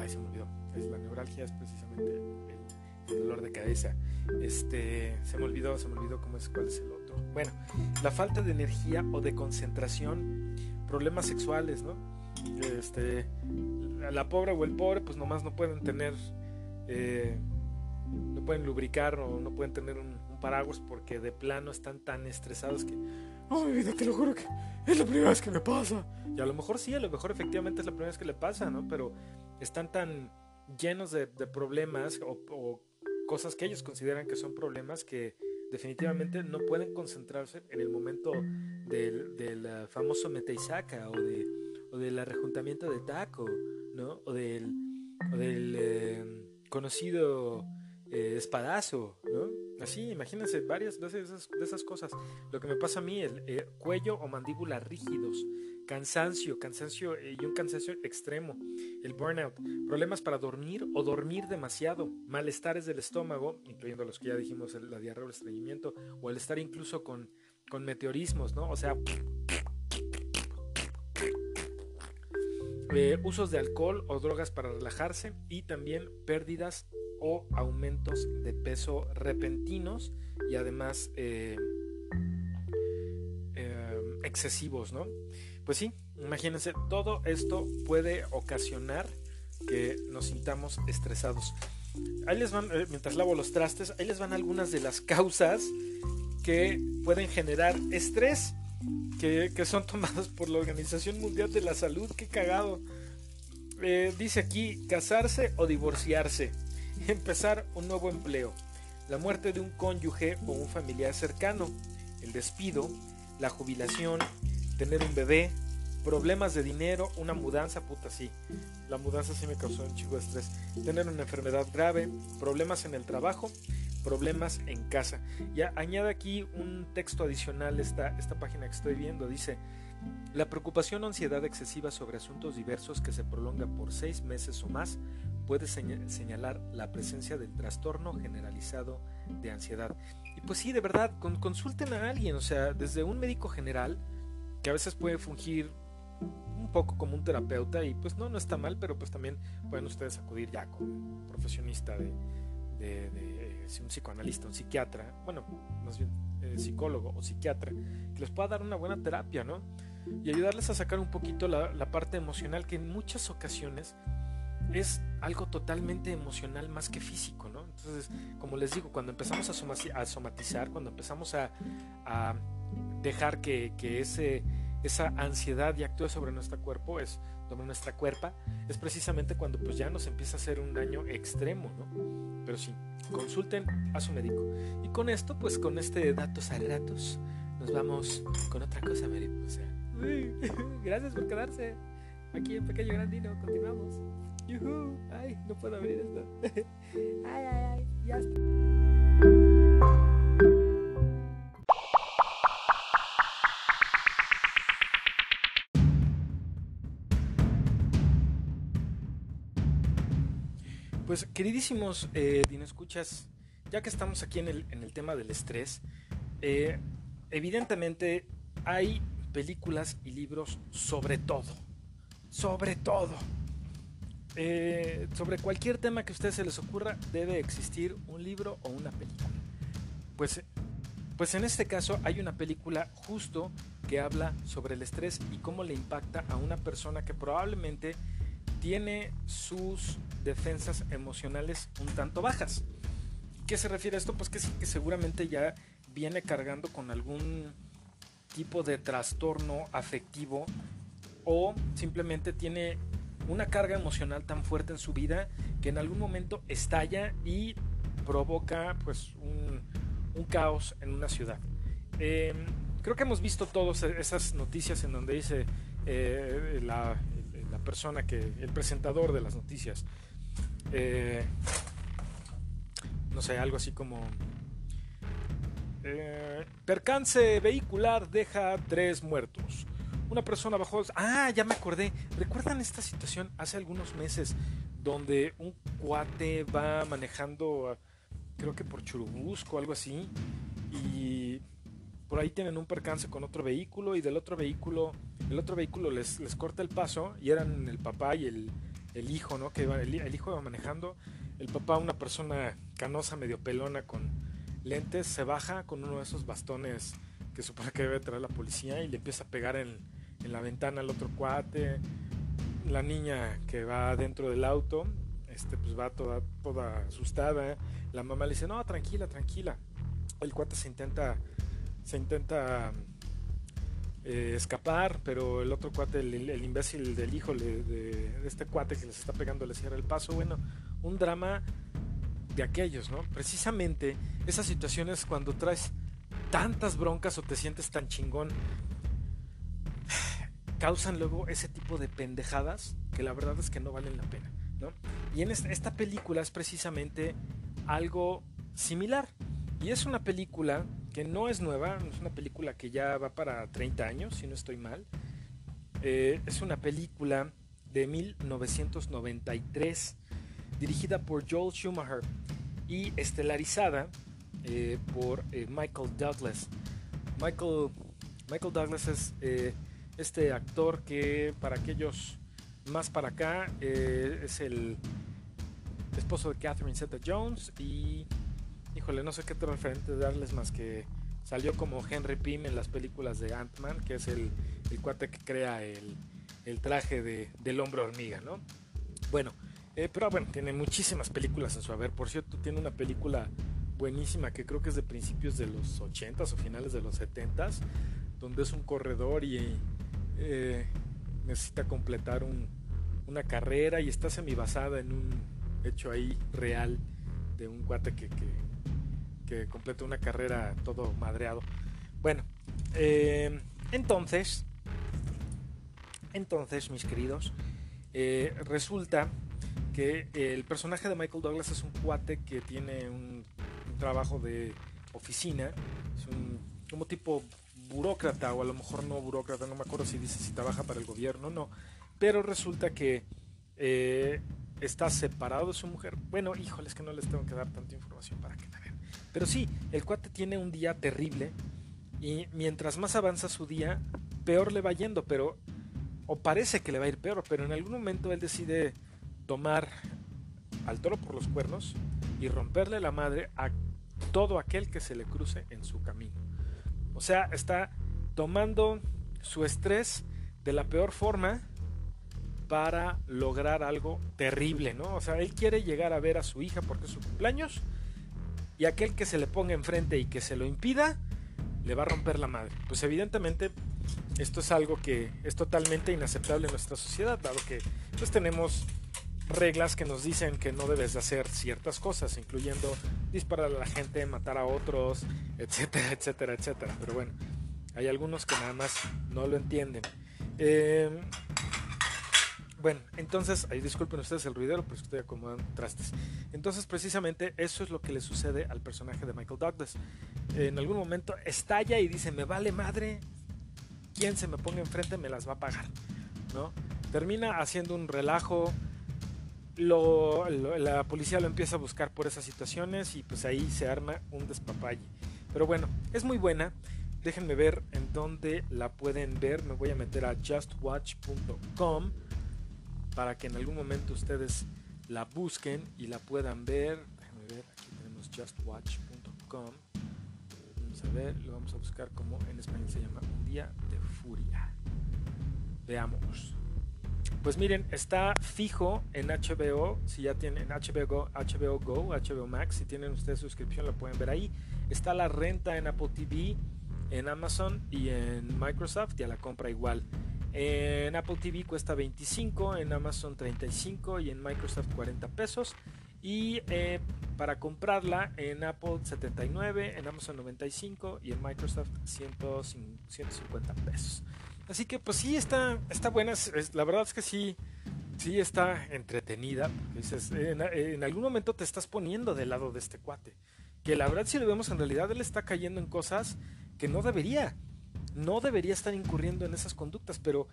Ay, se me olvidó. Es, la neuralgia es precisamente el, el dolor de cabeza. Este, se me olvidó, se me olvidó cómo es, cuál es el otro. Bueno, la falta de energía o de concentración, problemas sexuales, ¿no? Este, la pobre o el pobre, pues nomás no pueden tener, eh, no pueden lubricar o no pueden tener un, paraguas porque de plano están tan estresados que, oh mi vida, te lo juro que es la primera vez que me pasa. Y a lo mejor sí, a lo mejor efectivamente es la primera vez que le pasa, ¿no? Pero están tan llenos de, problemas o cosas que ellos consideran que son problemas que definitivamente no pueden concentrarse en el momento del, del famoso Meteisaca o, de, o del rejuntamiento de taco, ¿no? O del, o del eh, conocido eh, espadazo, ¿no? Así, imagínense varias de esas, de esas cosas. Lo que me pasa a mí, el eh, cuello o mandíbula rígidos, cansancio, cansancio y un cansancio extremo, el burnout, problemas para dormir o dormir demasiado, malestares del estómago, incluyendo los que ya dijimos, la diarrea o el estreñimiento, o el estar incluso con, con meteorismos, ¿no? O sea, eh, usos de alcohol o drogas para relajarse y también pérdidas o aumentos de peso repentinos y además eh, eh, excesivos, ¿no? Pues sí, imagínense, todo esto puede ocasionar que nos sintamos estresados. Ahí les van, eh, mientras lavo los trastes, ahí les van algunas de las causas que pueden generar estrés, que, que son tomadas por la Organización Mundial de la Salud. Qué cagado. Eh, dice aquí, casarse o divorciarse, empezar un nuevo empleo, la muerte de un cónyuge o un familiar cercano, el despido, la jubilación, tener un bebé, problemas de dinero, una mudanza, puta, sí. La mudanza sí me causó un chico de estrés. Tener una enfermedad grave, problemas en el trabajo, problemas en casa. Ya añade aquí un texto adicional esta, esta página que estoy viendo. Dice, la preocupación o ansiedad excesiva sobre asuntos diversos que se prolonga por seis meses o más puede señalar la presencia del trastorno generalizado de ansiedad. Y pues sí, de verdad, con, consulten a alguien, o sea, desde un médico general, que a veces puede fungir un poco como un terapeuta y pues no, no está mal, pero pues también pueden ustedes acudir ya con un profesionista de, un psicoanalista, un psiquiatra, bueno, más bien eh, psicólogo o psiquiatra, que les pueda dar una buena terapia, ¿no? Y ayudarles a sacar un poquito la, parte emocional que en muchas ocasiones es algo totalmente emocional más que físico, ¿no? Entonces, como les digo, cuando empezamos a, somatizar, cuando empezamos a dejar que, que ese esa ansiedad y actúe sobre nuestro cuerpo, es sobre nuestra cuerpa, es precisamente cuando pues ya nos empieza a hacer un daño extremo, ¿no? Pero sí, consulten a su médico. Y con esto, pues con este datos a ratos, nos vamos con otra cosa, mariposa. [LAUGHS] Gracias por quedarse aquí en Pequeño Grandino. Continuamos. Ay, no puedo abrir esto. [LAUGHS] ay, ay. Ya está. Pues queridísimos eh, escuchas, ya que estamos aquí en el, en el tema del estrés, eh, evidentemente hay películas y libros sobre todo, sobre todo. Eh, sobre cualquier tema que a ustedes se les ocurra, debe existir un libro o una película. Pues, pues en este caso hay una película justo que habla sobre el estrés y cómo le impacta a una persona que probablemente tiene sus defensas emocionales un tanto bajas. ¿Qué se refiere a esto? Pues que, que seguramente ya viene cargando con algún tipo de trastorno afectivo o simplemente tiene una carga emocional tan fuerte en su vida que en algún momento estalla y provoca pues un, caos en una ciudad. Eh, creo que hemos visto todas esas noticias en donde dice eh, la, la, persona que, el presentador de las noticias, eh, no sé, algo así como... Eh, percance vehicular deja tres muertos. Una persona bajó... Ah, ya me acordé. ¿Recuerdan esta situación hace algunos meses donde un cuate va manejando, creo que por Churubusco o algo así, y por ahí tienen un percance con otro vehículo y del otro vehículo, el otro vehículo les, les corta el paso y eran el papá y el, el hijo, ¿no? Que iba, el, hijo iba manejando, el papá una persona canosa, medio pelona con lentes, se baja con uno de esos bastones que supone que debe traer la policía y le empieza a pegar en, en la ventana al otro cuate. La niña que va dentro del auto, este, pues va toda, toda asustada. La mamá le dice, no, tranquila, tranquila. El cuate se intenta se intenta eh, escapar, pero el otro cuate, el, imbécil del hijo de, de, este cuate que les está pegando, le cierra el paso. Bueno, un drama de aquellos, ¿no? Precisamente esas situaciones cuando traes tantas broncas o te sientes tan chingón, [SIGHS] causan luego ese tipo de pendejadas que la verdad es que no valen la pena, ¿no? Y en esta, esta película es precisamente algo similar. Y es una película que no es nueva, es una película que ya va para 30 años, si no estoy mal. Eh, es una película de 1993, dirigida por Joel Schumacher y estelarizada eh, por eh, Michael Douglas. Michael, Michael Douglas es este actor que para aquellos más para acá es el esposo de Catherine Zeta Jones y híjole, no sé qué otro referente darles más que salió como Henry Pym en las películas de Ant-Man, que es el, el, cuate que crea el, el traje de, del hombre hormiga, ¿no? Bueno, eh, pero bueno, tiene muchísimas películas en su haber. Por cierto, tiene una película buenísima que creo que es de principios de los 80s o finales de los 70s, donde es un corredor y eh, necesita completar un, una carrera y está semi basada en un hecho ahí real de un cuate que, que, que completa una carrera todo madreado. Bueno, eh, entonces, entonces, mis queridos, eh, resulta que el personaje de Michael Douglas es un cuate que tiene un, trabajo de oficina, es un como tipo burócrata o a lo mejor no burócrata, no me acuerdo si dice si trabaja para el gobierno o no, pero resulta que eh, está separado de su mujer. Bueno, híjoles que no les tengo que dar tanta información para que. Pero sí, el cuate tiene un día terrible y mientras más avanza su día, peor le va yendo, pero o parece que le va a ir peor, pero en algún momento él decide tomar al toro por los cuernos y romperle la madre a todo aquel que se le cruce en su camino. O sea, está tomando su estrés de la peor forma para lograr algo terrible, ¿no? O sea, él quiere llegar a ver a su hija porque es su cumpleaños y aquel que se le ponga enfrente y que se lo impida, le va a romper la madre. Pues evidentemente esto es algo que es totalmente inaceptable en nuestra sociedad, dado que pues tenemos reglas que nos dicen que no debes de hacer ciertas cosas, incluyendo disparar a la gente, matar a otros, etcétera, etcétera, etcétera. Pero bueno, hay algunos que nada más no lo entienden. Eh, bueno, entonces, ahí disculpen ustedes el ruidero, pero estoy acomodando trastes. Entonces, precisamente eso es lo que le sucede al personaje de Michael Douglas. En algún momento estalla y dice, me vale madre, quien se me ponga enfrente me las va a pagar, ¿no? Termina haciendo un relajo, lo, la policía lo empieza a buscar por esas situaciones y pues ahí se arma un despapalle. Pero bueno, es muy buena. Déjenme ver en dónde la pueden ver. Me voy a meter a justwatch.com para que en algún momento ustedes la busquen y la puedan ver. Déjenme ver, aquí tenemos justwatch.com. Vamos a ver, lo vamos a buscar como en español se llama Un día de furia. Veamos. Pues miren, está fijo en HBO, si ya tienen HBO Go, HBO Go, HBO Max, si tienen ustedes suscripción lo pueden ver ahí. Está la renta en Apple TV, en Amazon y en Microsoft y a la compra igual En Apple TV cuesta 25, en Amazon 35 y en Microsoft 40 pesos. Y eh, para comprarla en Apple 79, en Amazon 95 y en Microsoft 150 pesos. Así que pues sí está, está buena. la verdad es que sí, sí está entretenida. Dices, en, en, algún momento te estás poniendo del lado de este cuate. Que la verdad si lo vemos en realidad él está cayendo en cosas que no debería no debería estar incurriendo en esas conductas, pero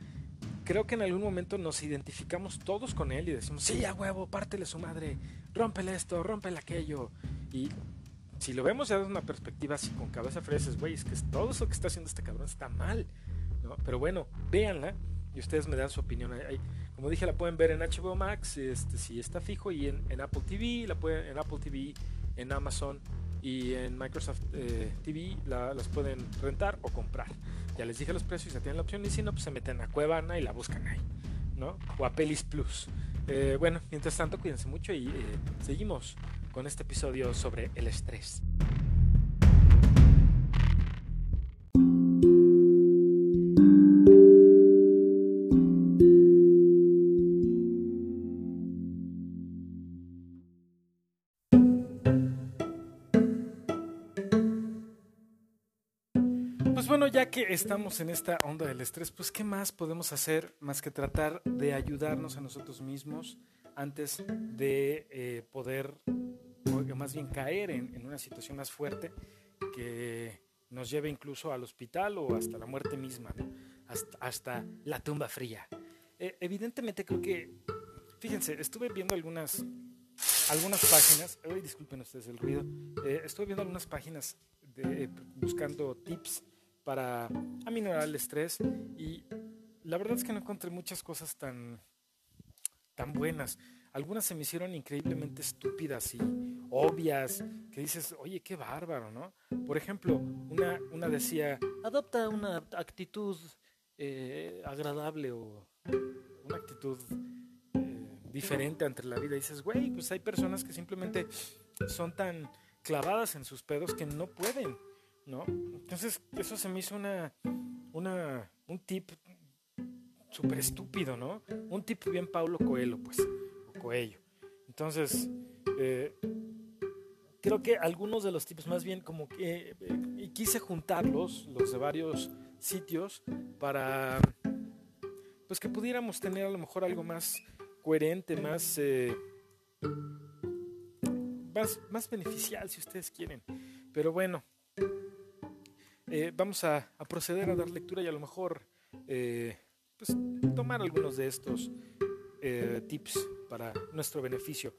creo que en algún momento nos identificamos todos con él y decimos, sí, a huevo, pártele su madre, rómpele esto, rómpele aquello. Y si lo vemos ya desde una perspectiva así con cabeza fresca, güey, es que todo eso que está haciendo este cabrón está mal. Pero bueno, véanla y ustedes me dan su opinión. como dije, la pueden ver en HBO Max, este, si está fijo, y en, Apple TV, la pueden, en Apple TV, en Amazon y en Microsoft eh, TV las pueden rentar o comprar. Ya les dije los precios, ya tienen la opción y si no, pues se meten a Cuevana y la buscan ahí, ¿no? O a Pelis Plus. Eh, bueno, mientras tanto, cuídense mucho y eh, seguimos con este episodio sobre el estrés. Estamos en esta onda del estrés, pues ¿qué más podemos hacer más que tratar de ayudarnos a nosotros mismos antes de eh, poder, o más bien caer en, una situación más fuerte que nos lleve incluso al hospital o hasta la muerte misma, hasta, la tumba fría? Eh, evidentemente creo que, fíjense, estuve viendo algunas, algunas páginas, disculpen ustedes el ruido, eh, estuve viendo algunas páginas buscando tips para aminorar el estrés y la verdad es que no encontré muchas cosas tan, tan buenas. Algunas se me hicieron increíblemente estúpidas y obvias, que dices, oye, qué bárbaro, ¿no? Por ejemplo, una, una decía, adopta una actitud eh, agradable o una actitud eh, diferente ante la vida. Y dices, güey, pues hay personas que simplemente son tan clavadas en sus pedos que no pueden ¿no? Entonces, eso se me hizo una, una un tip súper estúpido, ¿no? Un tip bien Paulo Coelho, pues, o Coelho. Entonces, eh, creo que algunos de los tips, más bien como que eh, quise juntarlos, los de varios sitios, para pues que pudiéramos tener a lo mejor algo más coherente, más, eh, más, más beneficial, si ustedes quieren. Pero bueno, eh, vamos a, proceder a dar lectura y a lo mejor eh, pues, tomar algunos de estos eh, tips para nuestro beneficio.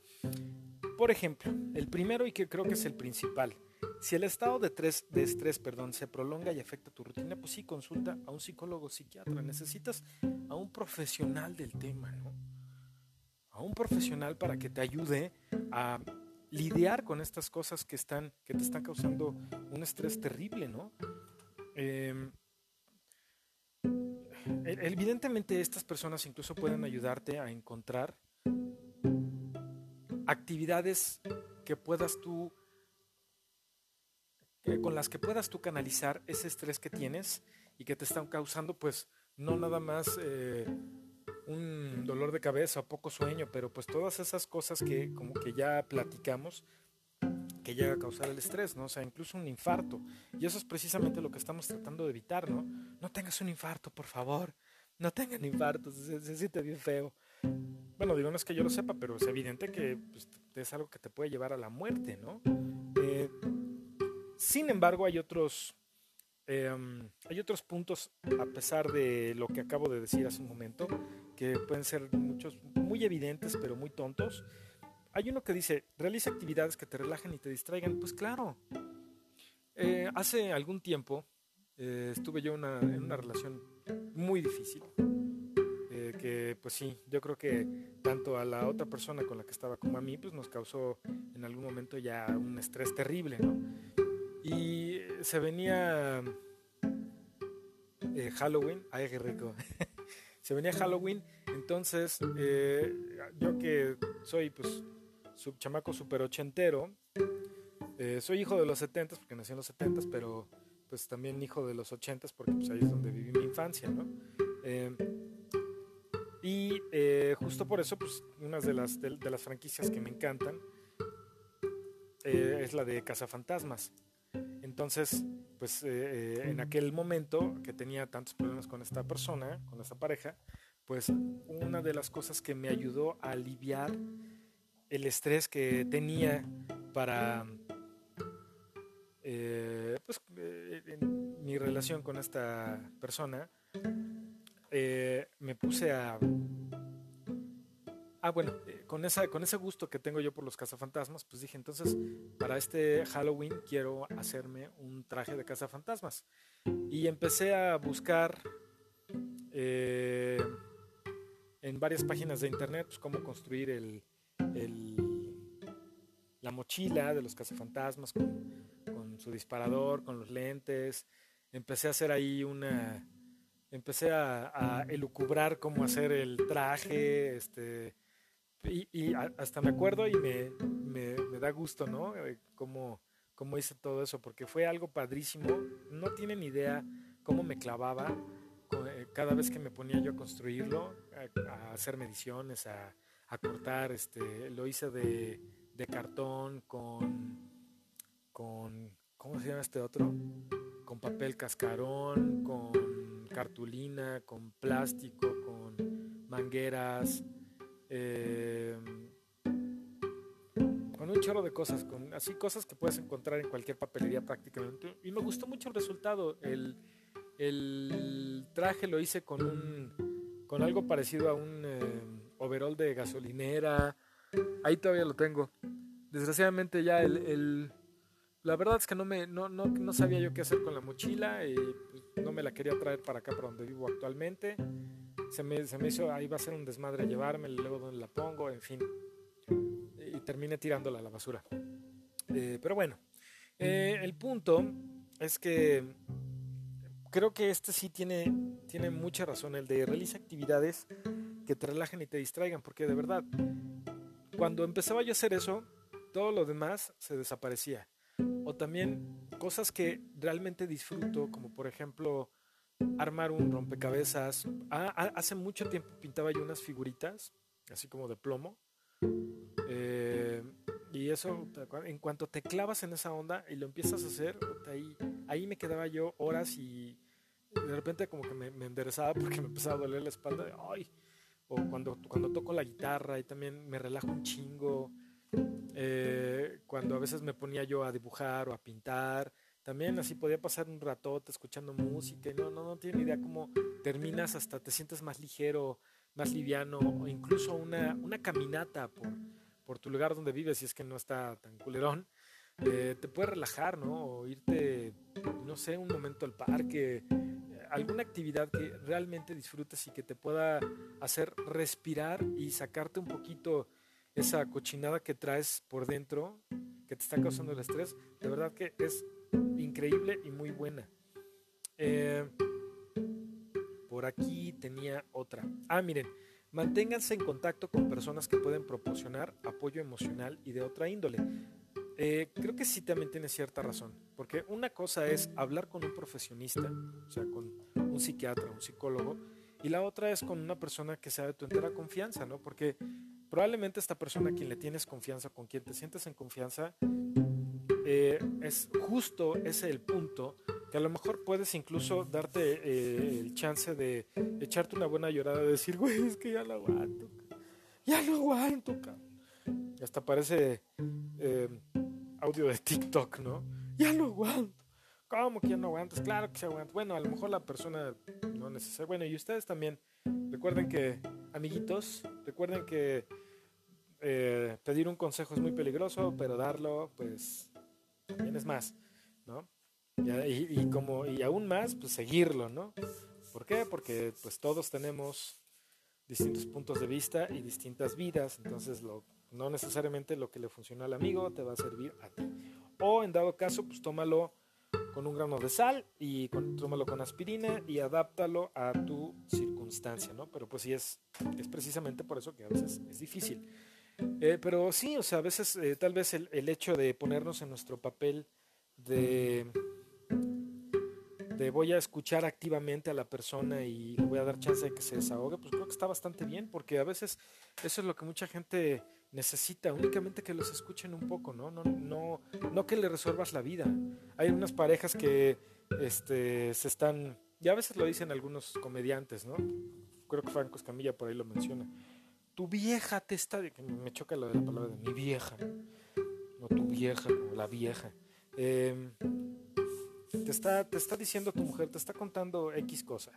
Por ejemplo, el primero y que creo que es el principal. Si el estado de, de estrés perdón, se prolonga y afecta tu rutina, pues sí, consulta a un psicólogo psiquiatra. Necesitas a un profesional del tema, ¿no? A un profesional para que te ayude a lidiar con estas cosas que, están, que te están causando un estrés terrible, ¿no? Em, e, evidentemente estas personas incluso pueden ayudarte a encontrar actividades que puedas tú con las que puedas tú canalizar ese estrés que tienes y que te están causando pues no nada más eh, un dolor de cabeza o poco sueño, pero pues todas esas cosas que como que ya platicamos que llega a causar el estrés, ¿no? O sea, incluso un infarto. Y eso es precisamente lo que estamos tratando de evitar, ¿no? No tengas un infarto, por favor. No tengan infartos, se, siente bien feo. Bueno, digo, no es que yo lo sepa, pero es evidente que pues, es algo que te puede llevar a la muerte, ¿no? Eh, sin embargo, hay otros, em, hay otros puntos, a pesar de lo que acabo de decir hace un momento, que pueden ser muchos muy evidentes, pero muy tontos. Hay uno que dice, realiza actividades que te relajen y te distraigan. Pues claro. Eh, hace algún tiempo eh, estuve yo en una relación muy difícil. Eh, que pues sí, yo creo que tanto a la otra persona con la que estaba como a mí, pues nos causó en algún momento ya un estrés terrible, ¿no? Y se venía Halloween, ay qué rico, [LAUGHS] se venía Halloween, entonces yo que soy pues sub, chamaco super ochentero. Eh, soy hijo de los setentas porque nací en los setentas, pero pues también hijo de los ochentas porque pues ahí es donde viví mi infancia, ¿no? Eh, Y eh, justo por eso, pues, una de las, de, las franquicias que me encantan eh, es la de Cazafantasmas. Entonces, pues en aquel momento que tenía tantos problemas con esta persona, con esta pareja, pues una de las cosas que me ayudó a aliviar el estrés que tenía para pues, mi relación con esta persona, eh, me puse a... Ah, bueno, eh, con, esa, con ese gusto que tengo yo por los cazafantasmas, pues dije, entonces, para este Halloween quiero hacerme un traje de cazafantasmas. Y empecé a buscar eh, en varias páginas de internet pues, cómo construir el, la mochila de los cazafantasmas con, con su disparador, con los lentes. Empecé a hacer ahí una empecé a, elucubrar cómo hacer el traje, este, y, hasta me acuerdo y me, da gusto, ¿no? Cómo, cómo, hice todo eso, porque fue algo padrísimo. No tienen idea cómo me clavaba eh, cada vez que me ponía yo a construirlo, a, hacer mediciones, a, cortar. Este, lo hice de, de cartón con, con, ¿cómo se llama este otro? Con papel cascarón, con cartulina, con plástico, con mangueras, eh, con un chorro de cosas, con así cosas que puedes encontrar en cualquier papelería prácticamente. Y me gustó mucho el resultado. El, traje lo hice con un con algo parecido a un eh, overall de gasolinera. Ahí todavía lo tengo. Desgraciadamente ya el la verdad es que no, me, no, no, no sabía yo qué hacer con la mochila y pues, no me la quería traer para acá, para donde vivo actualmente. Se me, se me hizo, ahí va a ser un desmadre llevarme, luego donde la pongo, en fin. Y terminé tirándola a la basura. Eh, pero bueno, eh, el punto es que creo que este sí tiene, tiene mucha razón, el de realiza actividades que te relajen y te distraigan, porque de verdad, cuando empezaba yo a hacer eso, todo lo demás se desaparecía o también cosas que realmente disfruto, como por ejemplo armar un rompecabezas. Ah, hace mucho tiempo pintaba yo unas figuritas, así como de plomo. Eh, y eso, en cuanto te clavas en esa onda y lo empiezas a hacer, ahí, ahí me quedaba yo horas y de repente como que me, me enderezaba [LAUGHS] porque me empezaba a doler la espalda. Ay, o cuando, cuando toco la guitarra y también me relajo un chingo. Eh, cuando a veces me ponía yo a dibujar o a pintar, también así podía pasar un ratote escuchando música no, no, no tiene idea cómo terminas hasta te sientes más ligero, más liviano o incluso una, una caminata por, por tu lugar donde vives si es que no está tan culerón. Eh, te puede relajar, ¿no? O irte, no sé, un momento al parque, alguna actividad que realmente disfrutes y que te pueda hacer respirar y sacarte un poquito esa cochinada que traes por dentro, que te está causando el estrés, de verdad que es increíble y muy buena. Eh, por aquí tenía otra. Ah, miren, manténganse en contacto con personas que pueden proporcionar apoyo emocional y de otra índole. Eh, creo que sí también tiene cierta razón, porque una cosa es hablar con un profesionista, o sea, con un psiquiatra, un psicólogo, y la otra es con una persona que sea de tu entera confianza, ¿no? Porque probablemente esta persona a quien le tienes confianza, con quien te sientes en confianza, eh, es justo ese el punto que a lo mejor puedes incluso darte eh, el chance de echarte una buena llorada de decir, güey, es que ya lo aguanto, ya lo aguanto, Y hasta parece audio de TikTok, ¿no? Ya lo aguanto. ¿Cómo que ya no aguantas? Claro que se aguanta. Bueno, a lo mejor la persona no necesita. Bueno, y ustedes también. Recuerden que, amiguitos, recuerden que eh, pedir un consejo es muy peligroso, pero darlo, pues, también es más, ¿no? Y, como, y aún más, pues seguirlo, ¿no? ¿Por qué? Porque pues todos tenemos distintos puntos de vista y distintas vidas, entonces lo, no necesariamente lo que le funciona al amigo te va a servir a ti. O en dado caso, pues tómalo con un grano de sal y tómalo con aspirina y adáptalo a tu circunstancia, ¿no? Pero pues sí es, es precisamente por eso que a veces es difícil. Eh, pero sí, o sea, a veces eh, tal vez el, el, hecho de ponernos en nuestro papel de, de voy a escuchar activamente a la persona y le voy a dar chance de que se desahogue, pues creo que está bastante bien, porque a veces eso es lo que mucha gente necesita, únicamente que los escuchen un poco, ¿no? No, no, no que le resuelvas la vida. Hay unas parejas que este, se están, y a veces lo dicen algunos comediantes, ¿no? Creo que Franco Escamilla por ahí lo menciona. Tu vieja te está, me choca la palabra de mi vieja, no tu vieja, la vieja. Eh, te está, te está diciendo tu mujer, te está contando X cosa.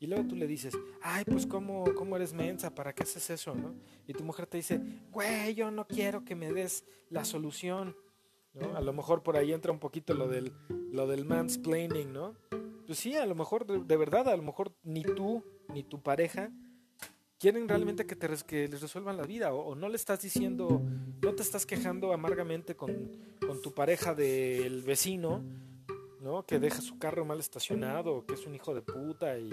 Y luego tú le dices, ay, pues ¿cómo, cómo eres mensa, ¿para qué haces eso? ¿no? Y tu mujer te dice, güey, yo no quiero que me des la solución. ¿no? A lo mejor por ahí entra un poquito lo del, lo del mansplaining, ¿no? Pues sí, a lo mejor, de, verdad, a lo mejor ni tú ni tu pareja quieren realmente que, te, que les resuelvan la vida o, o, no le estás diciendo, no te estás quejando amargamente con, con tu pareja del vecino ¿no? Que deja su carro mal estacionado, que es un hijo de puta y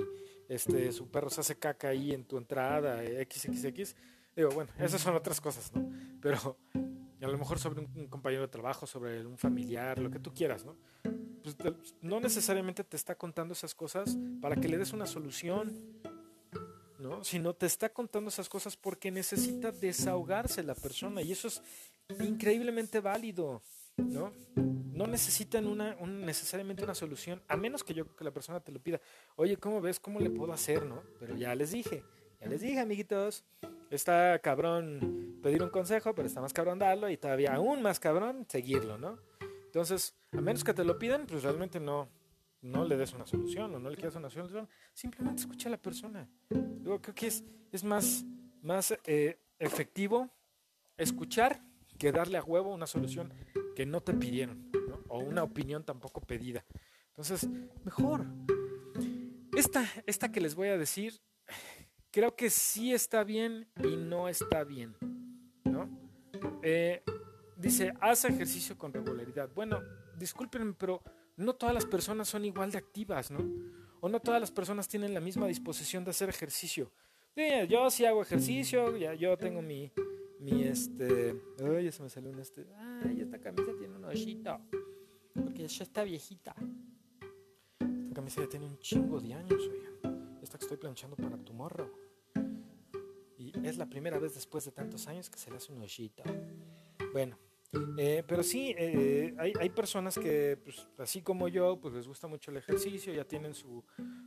este su perro se hace caca ahí en tu entrada, XXX. Digo, bueno, esas son otras cosas, ¿no? Pero a lo mejor sobre un, compañero de trabajo, sobre un familiar, lo que tú quieras, ¿no? Pues no necesariamente te está contando esas cosas para que le des una solución, ¿no? Sino te está contando esas cosas porque necesita desahogarse la persona y eso es increíblemente válido, ¿no? no necesitan una, necesariamente una solución, a menos que yo que la persona te lo pida. Oye, ¿cómo ves? ¿Cómo le puedo hacer, no? Pero ya les dije, ya les dije, amiguitos. Está cabrón pedir un consejo, pero está más cabrón darlo y todavía aún más cabrón seguirlo, ¿no? Entonces, a menos que te lo pidan, pues realmente no, no le des una solución o no le quieras una solución. Simplemente escucha a la persona. Yo creo que es, es más, más eh, efectivo escuchar que darle a huevo una solución que no te pidieron o una opinión tampoco pedida. Entonces, mejor. Esta, esta que les voy a decir, creo que sí está bien y no está bien. ¿no? Eh, dice, haz ejercicio con regularidad. Bueno, discúlpenme, pero no todas las personas son igual de activas, ¿no? O no todas las personas tienen la misma disposición de hacer ejercicio. yo sí hago ejercicio, ya yo tengo mi, mi este, ay, ya se me salió un este, ay, esta camisa tiene un hoyito. Porque ya está viejita. Esta camisa ya tiene un chingo de años, oigan. Esta que estoy planchando para tu morro. Y es la primera vez después de tantos años que se le hace un hoyito. Bueno, eh, pero sí, eh, hay, hay, personas que, pues, así como yo, pues les gusta mucho el ejercicio, ya tienen su,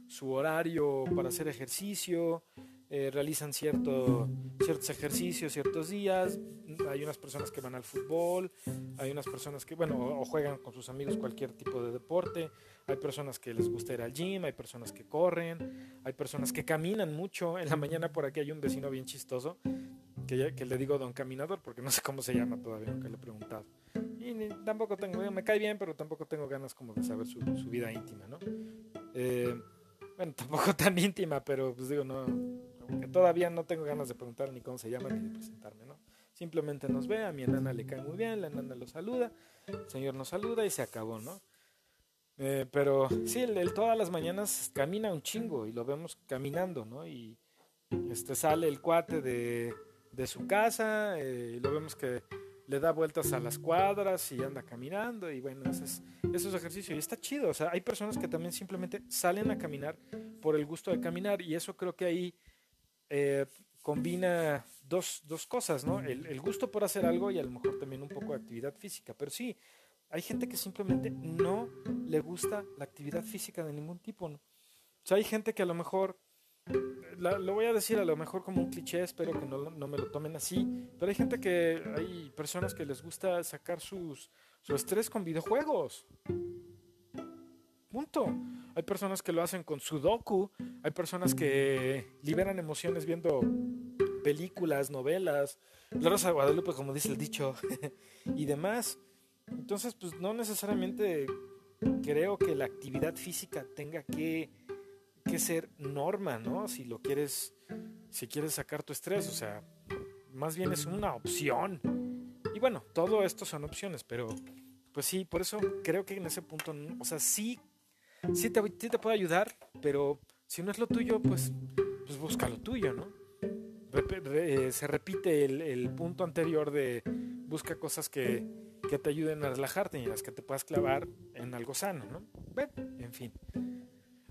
su horario para hacer ejercicio, eh, realizan cierto, ciertos ejercicios ciertos días. Hay unas personas que van al fútbol, hay unas personas que, bueno, o, juegan con sus amigos cualquier tipo de deporte, hay personas que les gusta ir al gym, hay personas que corren, hay personas que caminan mucho. En la mañana por aquí hay un vecino bien chistoso que, que le digo don caminador porque no sé cómo se llama todavía, nunca le he preguntado. Y tampoco tengo, me cae bien, pero tampoco tengo ganas como de saber su, su vida íntima, ¿no? Eh, bueno, [LAUGHS] tampoco tan íntima, pero pues digo, no, que todavía no tengo ganas de preguntar ni cómo se llama ni de presentarme, ¿no? Simplemente nos ve, a mi enana le cae muy bien, la enana lo saluda, el señor nos saluda y se acabó, ¿no? Eh, pero sí, él, todas las mañanas camina un chingo y lo vemos caminando, ¿no? Y este sale el cuate de, de su casa, eh, y lo vemos que le da vueltas a las cuadras y anda caminando y bueno, eso es, eso es ejercicio y está chido, o sea, hay personas que también simplemente salen a caminar por el gusto de caminar y eso creo que ahí eh, combina dos, dos, cosas, ¿no? El, gusto por hacer algo y a lo mejor también un poco de actividad física. Pero sí, hay gente que simplemente no le gusta la actividad física de ningún tipo, ¿no? O sea, hay gente que a lo mejor, lo voy a decir a lo mejor como un cliché, espero que no, no, me lo tomen así, pero hay gente que, hay personas que les gusta sacar sus, su estrés con videojuegos. Punto. Hay personas que lo hacen con sudoku, hay personas que liberan emociones viendo películas, novelas, la Rosa de Guadalupe, como dice el dicho, [LAUGHS] y demás. Entonces, pues no necesariamente creo que la actividad física tenga que, que ser norma, ¿no? Si lo quieres, si quieres sacar tu estrés, o sea, más bien es una opción. Y bueno, todo esto son opciones, pero pues sí, por eso creo que en ese punto, o sea, sí sí te, te puede ayudar, pero si no es lo tuyo, pues, pues busca lo tuyo, ¿no? Eh, se repite el, punto anterior de busca cosas que, te ayuden a relajarte y las que te puedas clavar en algo sano, ¿no? Bueno, en fin.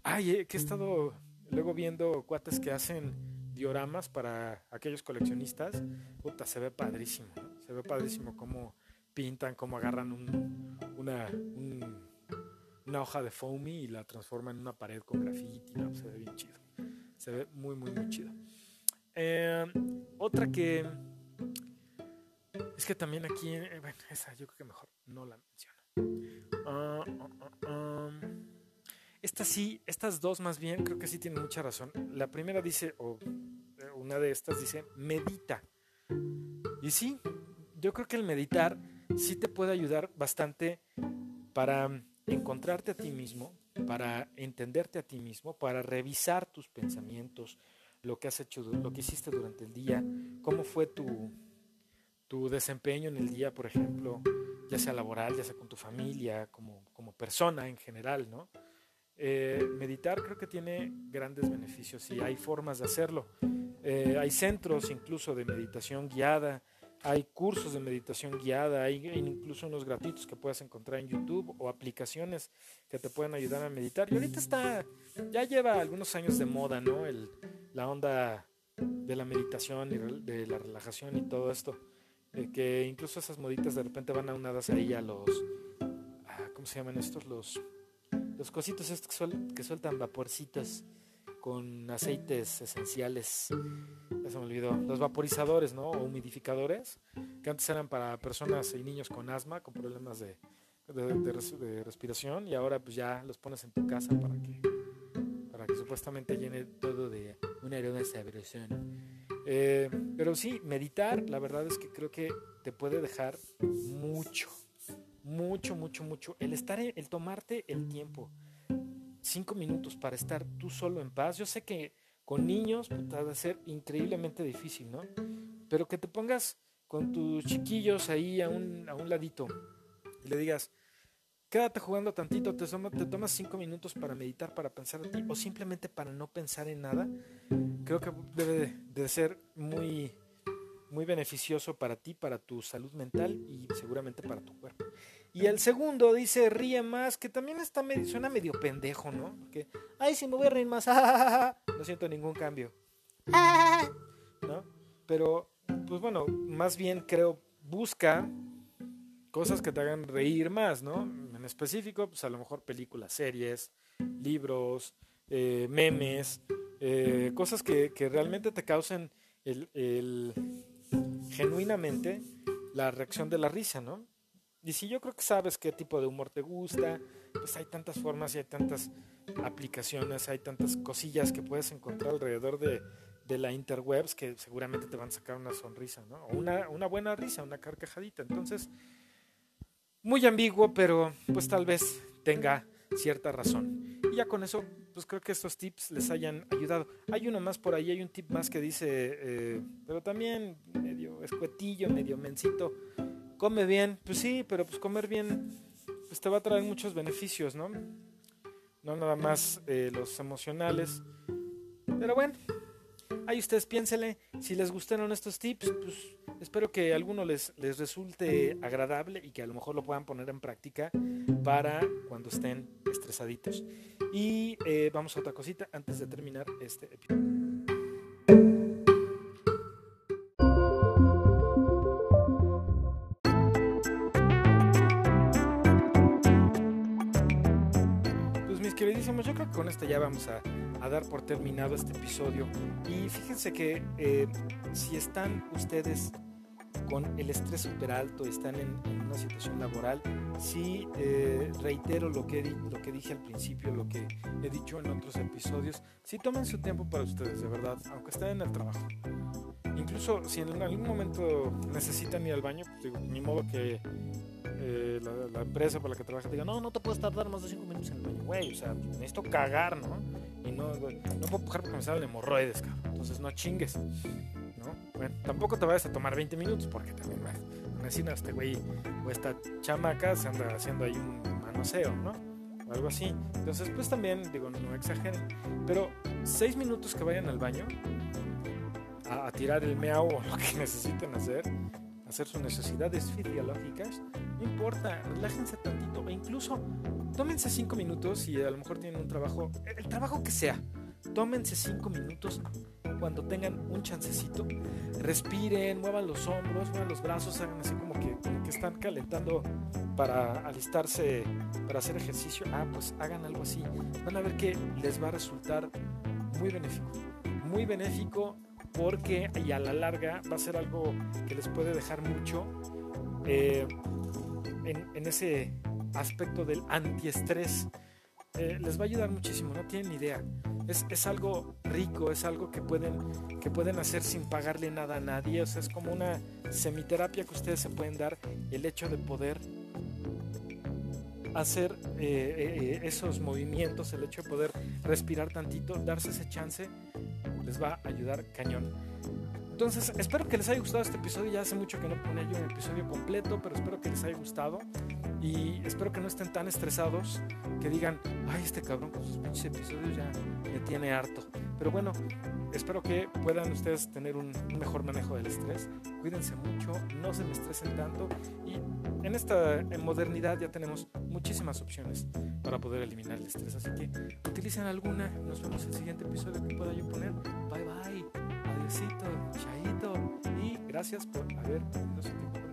Ay, eh, que he estado luego viendo cuates que hacen dioramas para aquellos coleccionistas. Puta, se ve padrísimo. ¿no? Se ve padrísimo cómo pintan, cómo agarran un- una, un- una hoja de foamy y la transforman en una pared con graffiti. Se ve bien chido. Se ve muy, muy, muy chido. Eh, otra que... Es que también aquí... eh, bueno, esa yo creo que mejor no la menciono. Ah, ah, ah, esta sí, estas dos más bien, creo que sí tienen mucha razón. La primera dice, o eh, una de estas dice, medita. Y sí, yo creo que el meditar sí te puede ayudar bastante para encontrarte a ti mismo, para entenderte a ti mismo, para revisar tus pensamientos, lo que has hecho, lo que hiciste durante el día, cómo fue tu, tu desempeño en el día, por ejemplo, ya sea laboral, ya sea con tu familia, como, como persona en general, ¿no? Eh, meditar creo que tiene grandes beneficios y hay formas de hacerlo. Eh, hay centros incluso de meditación guiada, hay cursos de meditación guiada, hay incluso unos gratuitos que puedes encontrar en YouTube o aplicaciones que te pueden ayudar a meditar. Y ahorita está, ya lleva algunos años de moda, ¿no? El, la onda de la meditación y de la relajación y todo esto. Eh, que incluso esas moditas de repente van aunadas ahí a los, ah, ¿cómo se llaman estos? Los, los cositos estos que, que sueltan vaporcitos con aceites esenciales. Ya se me olvidó. Los vaporizadores, ¿no? O humidificadores, que antes eran para personas y niños con asma, con problemas de, de, de de respiración, y ahora pues ya los pones en tu casa para que, para que supuestamente llene todo de un aroma sabrosón. Eh, pero sí, meditar, la verdad es que creo que te puede dejar mucho, mucho, mucho, mucho. El estar, en- el tomarte el tiempo, cinco minutos para estar tú solo en paz. Yo sé que con niños puta, ser increíblemente difícil, ¿no? Pero que te pongas con tus chiquillos ahí a un, a un ladito y le digas, quédate jugando tantito, te, toma- te tomas cinco minutos para meditar, para pensar en ti o simplemente para no pensar en nada. Creo que debe de- de ser muy, muy beneficioso para ti, para tu salud mental y seguramente para tu cuerpo. Y el segundo dice, ríe más, que también está medio, suena medio pendejo, ¿no? Porque, ay, si me voy a reír más, [LAUGHS] no siento ningún cambio. ¿No? Pero, pues bueno, más bien creo, busca cosas que te hagan reír más, ¿no? En específico, pues a lo mejor películas, series, libros, eh, memes, eh, cosas que, que realmente te causen el, el- genuinamente la reacción de la risa, ¿no? Y si yo creo que sabes qué tipo de humor te gusta, pues hay tantas formas y hay tantas aplicaciones, hay tantas cosillas que puedes encontrar alrededor de, la interwebs que seguramente te van a sacar una sonrisa, ¿no? O una, una buena risa, una carcajadita. Entonces, muy ambiguo, pero pues tal vez tenga cierta razón. Y ya con eso, pues creo que estos tips les hayan ayudado. Hay uno más por ahí, hay un tip más que dice, eh, pero también medio escuetillo, medio mencito. Come bien, pues sí, pero pues comer bien pues te va a traer muchos beneficios, ¿no? No nada más eh, los emocionales. Pero bueno, ahí ustedes piénsenle. Si les gustaron estos tips, pues espero que alguno les, les resulte agradable y que a lo mejor lo puedan poner en práctica para cuando estén estresaditos. Y eh, vamos a otra cosita antes de terminar este episodio. Pues mis queridísimos, yo creo que con esto ya vamos a, a dar por terminado este episodio. Y fíjense que eh, si están ustedes con el estrés súper alto, están en, una situación laboral, sí eh, reitero lo que, lo que dije al principio, lo que he dicho en otros episodios, sí tomen su tiempo para ustedes, de verdad, aunque estén en el trabajo. Incluso si en algún momento necesitan ir al baño, pues ni modo que eh, la, empresa para la que trabajas diga, no, no te puedes tardar más de 5 minutos en el baño, güey, o sea, necesito cagar, ¿no? Y no, no puedo pujar porque me salen hemorroides, cabrón. Entonces no chingues, ¿no? Tampoco te vayas a tomar 20 minutos porque también vas a decir, no, este güey o esta chamaca se anda haciendo ahí un manoseo, ¿no? O algo así. Entonces, pues también, digo, no exageren. Pero 6 minutos que vayan al baño a, a tirar el meao o lo que [LAUGHS] necesiten hacer, hacer sus necesidades fisiológicas, no importa, relájense tantito. E incluso tómense cinco minutos y a lo mejor tienen un trabajo, el trabajo que sea, tómense cinco minutos cuando tengan un chancecito, respiren, muevan los hombros, muevan los brazos, hagan así como que, como que están calentando para alistarse, para hacer ejercicio. Ah, pues hagan algo así. Van a ver que les va a resultar muy benéfico. Muy benéfico porque y a la larga va a ser algo que les puede dejar mucho eh, en, en ese aspecto del antiestrés. Eh, les va a ayudar muchísimo, no tienen idea. Es, es, algo rico, es algo que pueden, que pueden hacer sin pagarle nada a nadie. O sea, es como una semiterapia que ustedes se pueden dar. El hecho de poder hacer eh, eh, esos movimientos, el hecho de poder respirar tantito, darse ese chance, les va a ayudar cañón. Entonces, espero que les haya gustado este episodio. Ya hace mucho que no ponía yo un episodio completo, pero espero que les haya gustado. Y espero que no estén tan estresados que digan, ay, este cabrón con sus pinches episodios ya me tiene harto. Pero bueno, espero que puedan ustedes tener un mejor manejo del estrés. Cuídense mucho, no se me estresen tanto. Y en esta modernidad ya tenemos muchísimas opciones para poder eliminar el estrés. Así que utilicen alguna. Nos vemos en el siguiente episodio que pueda yo poner. Bye bye. Adiósito, chaito. Y gracias por haber tenido su tiempo.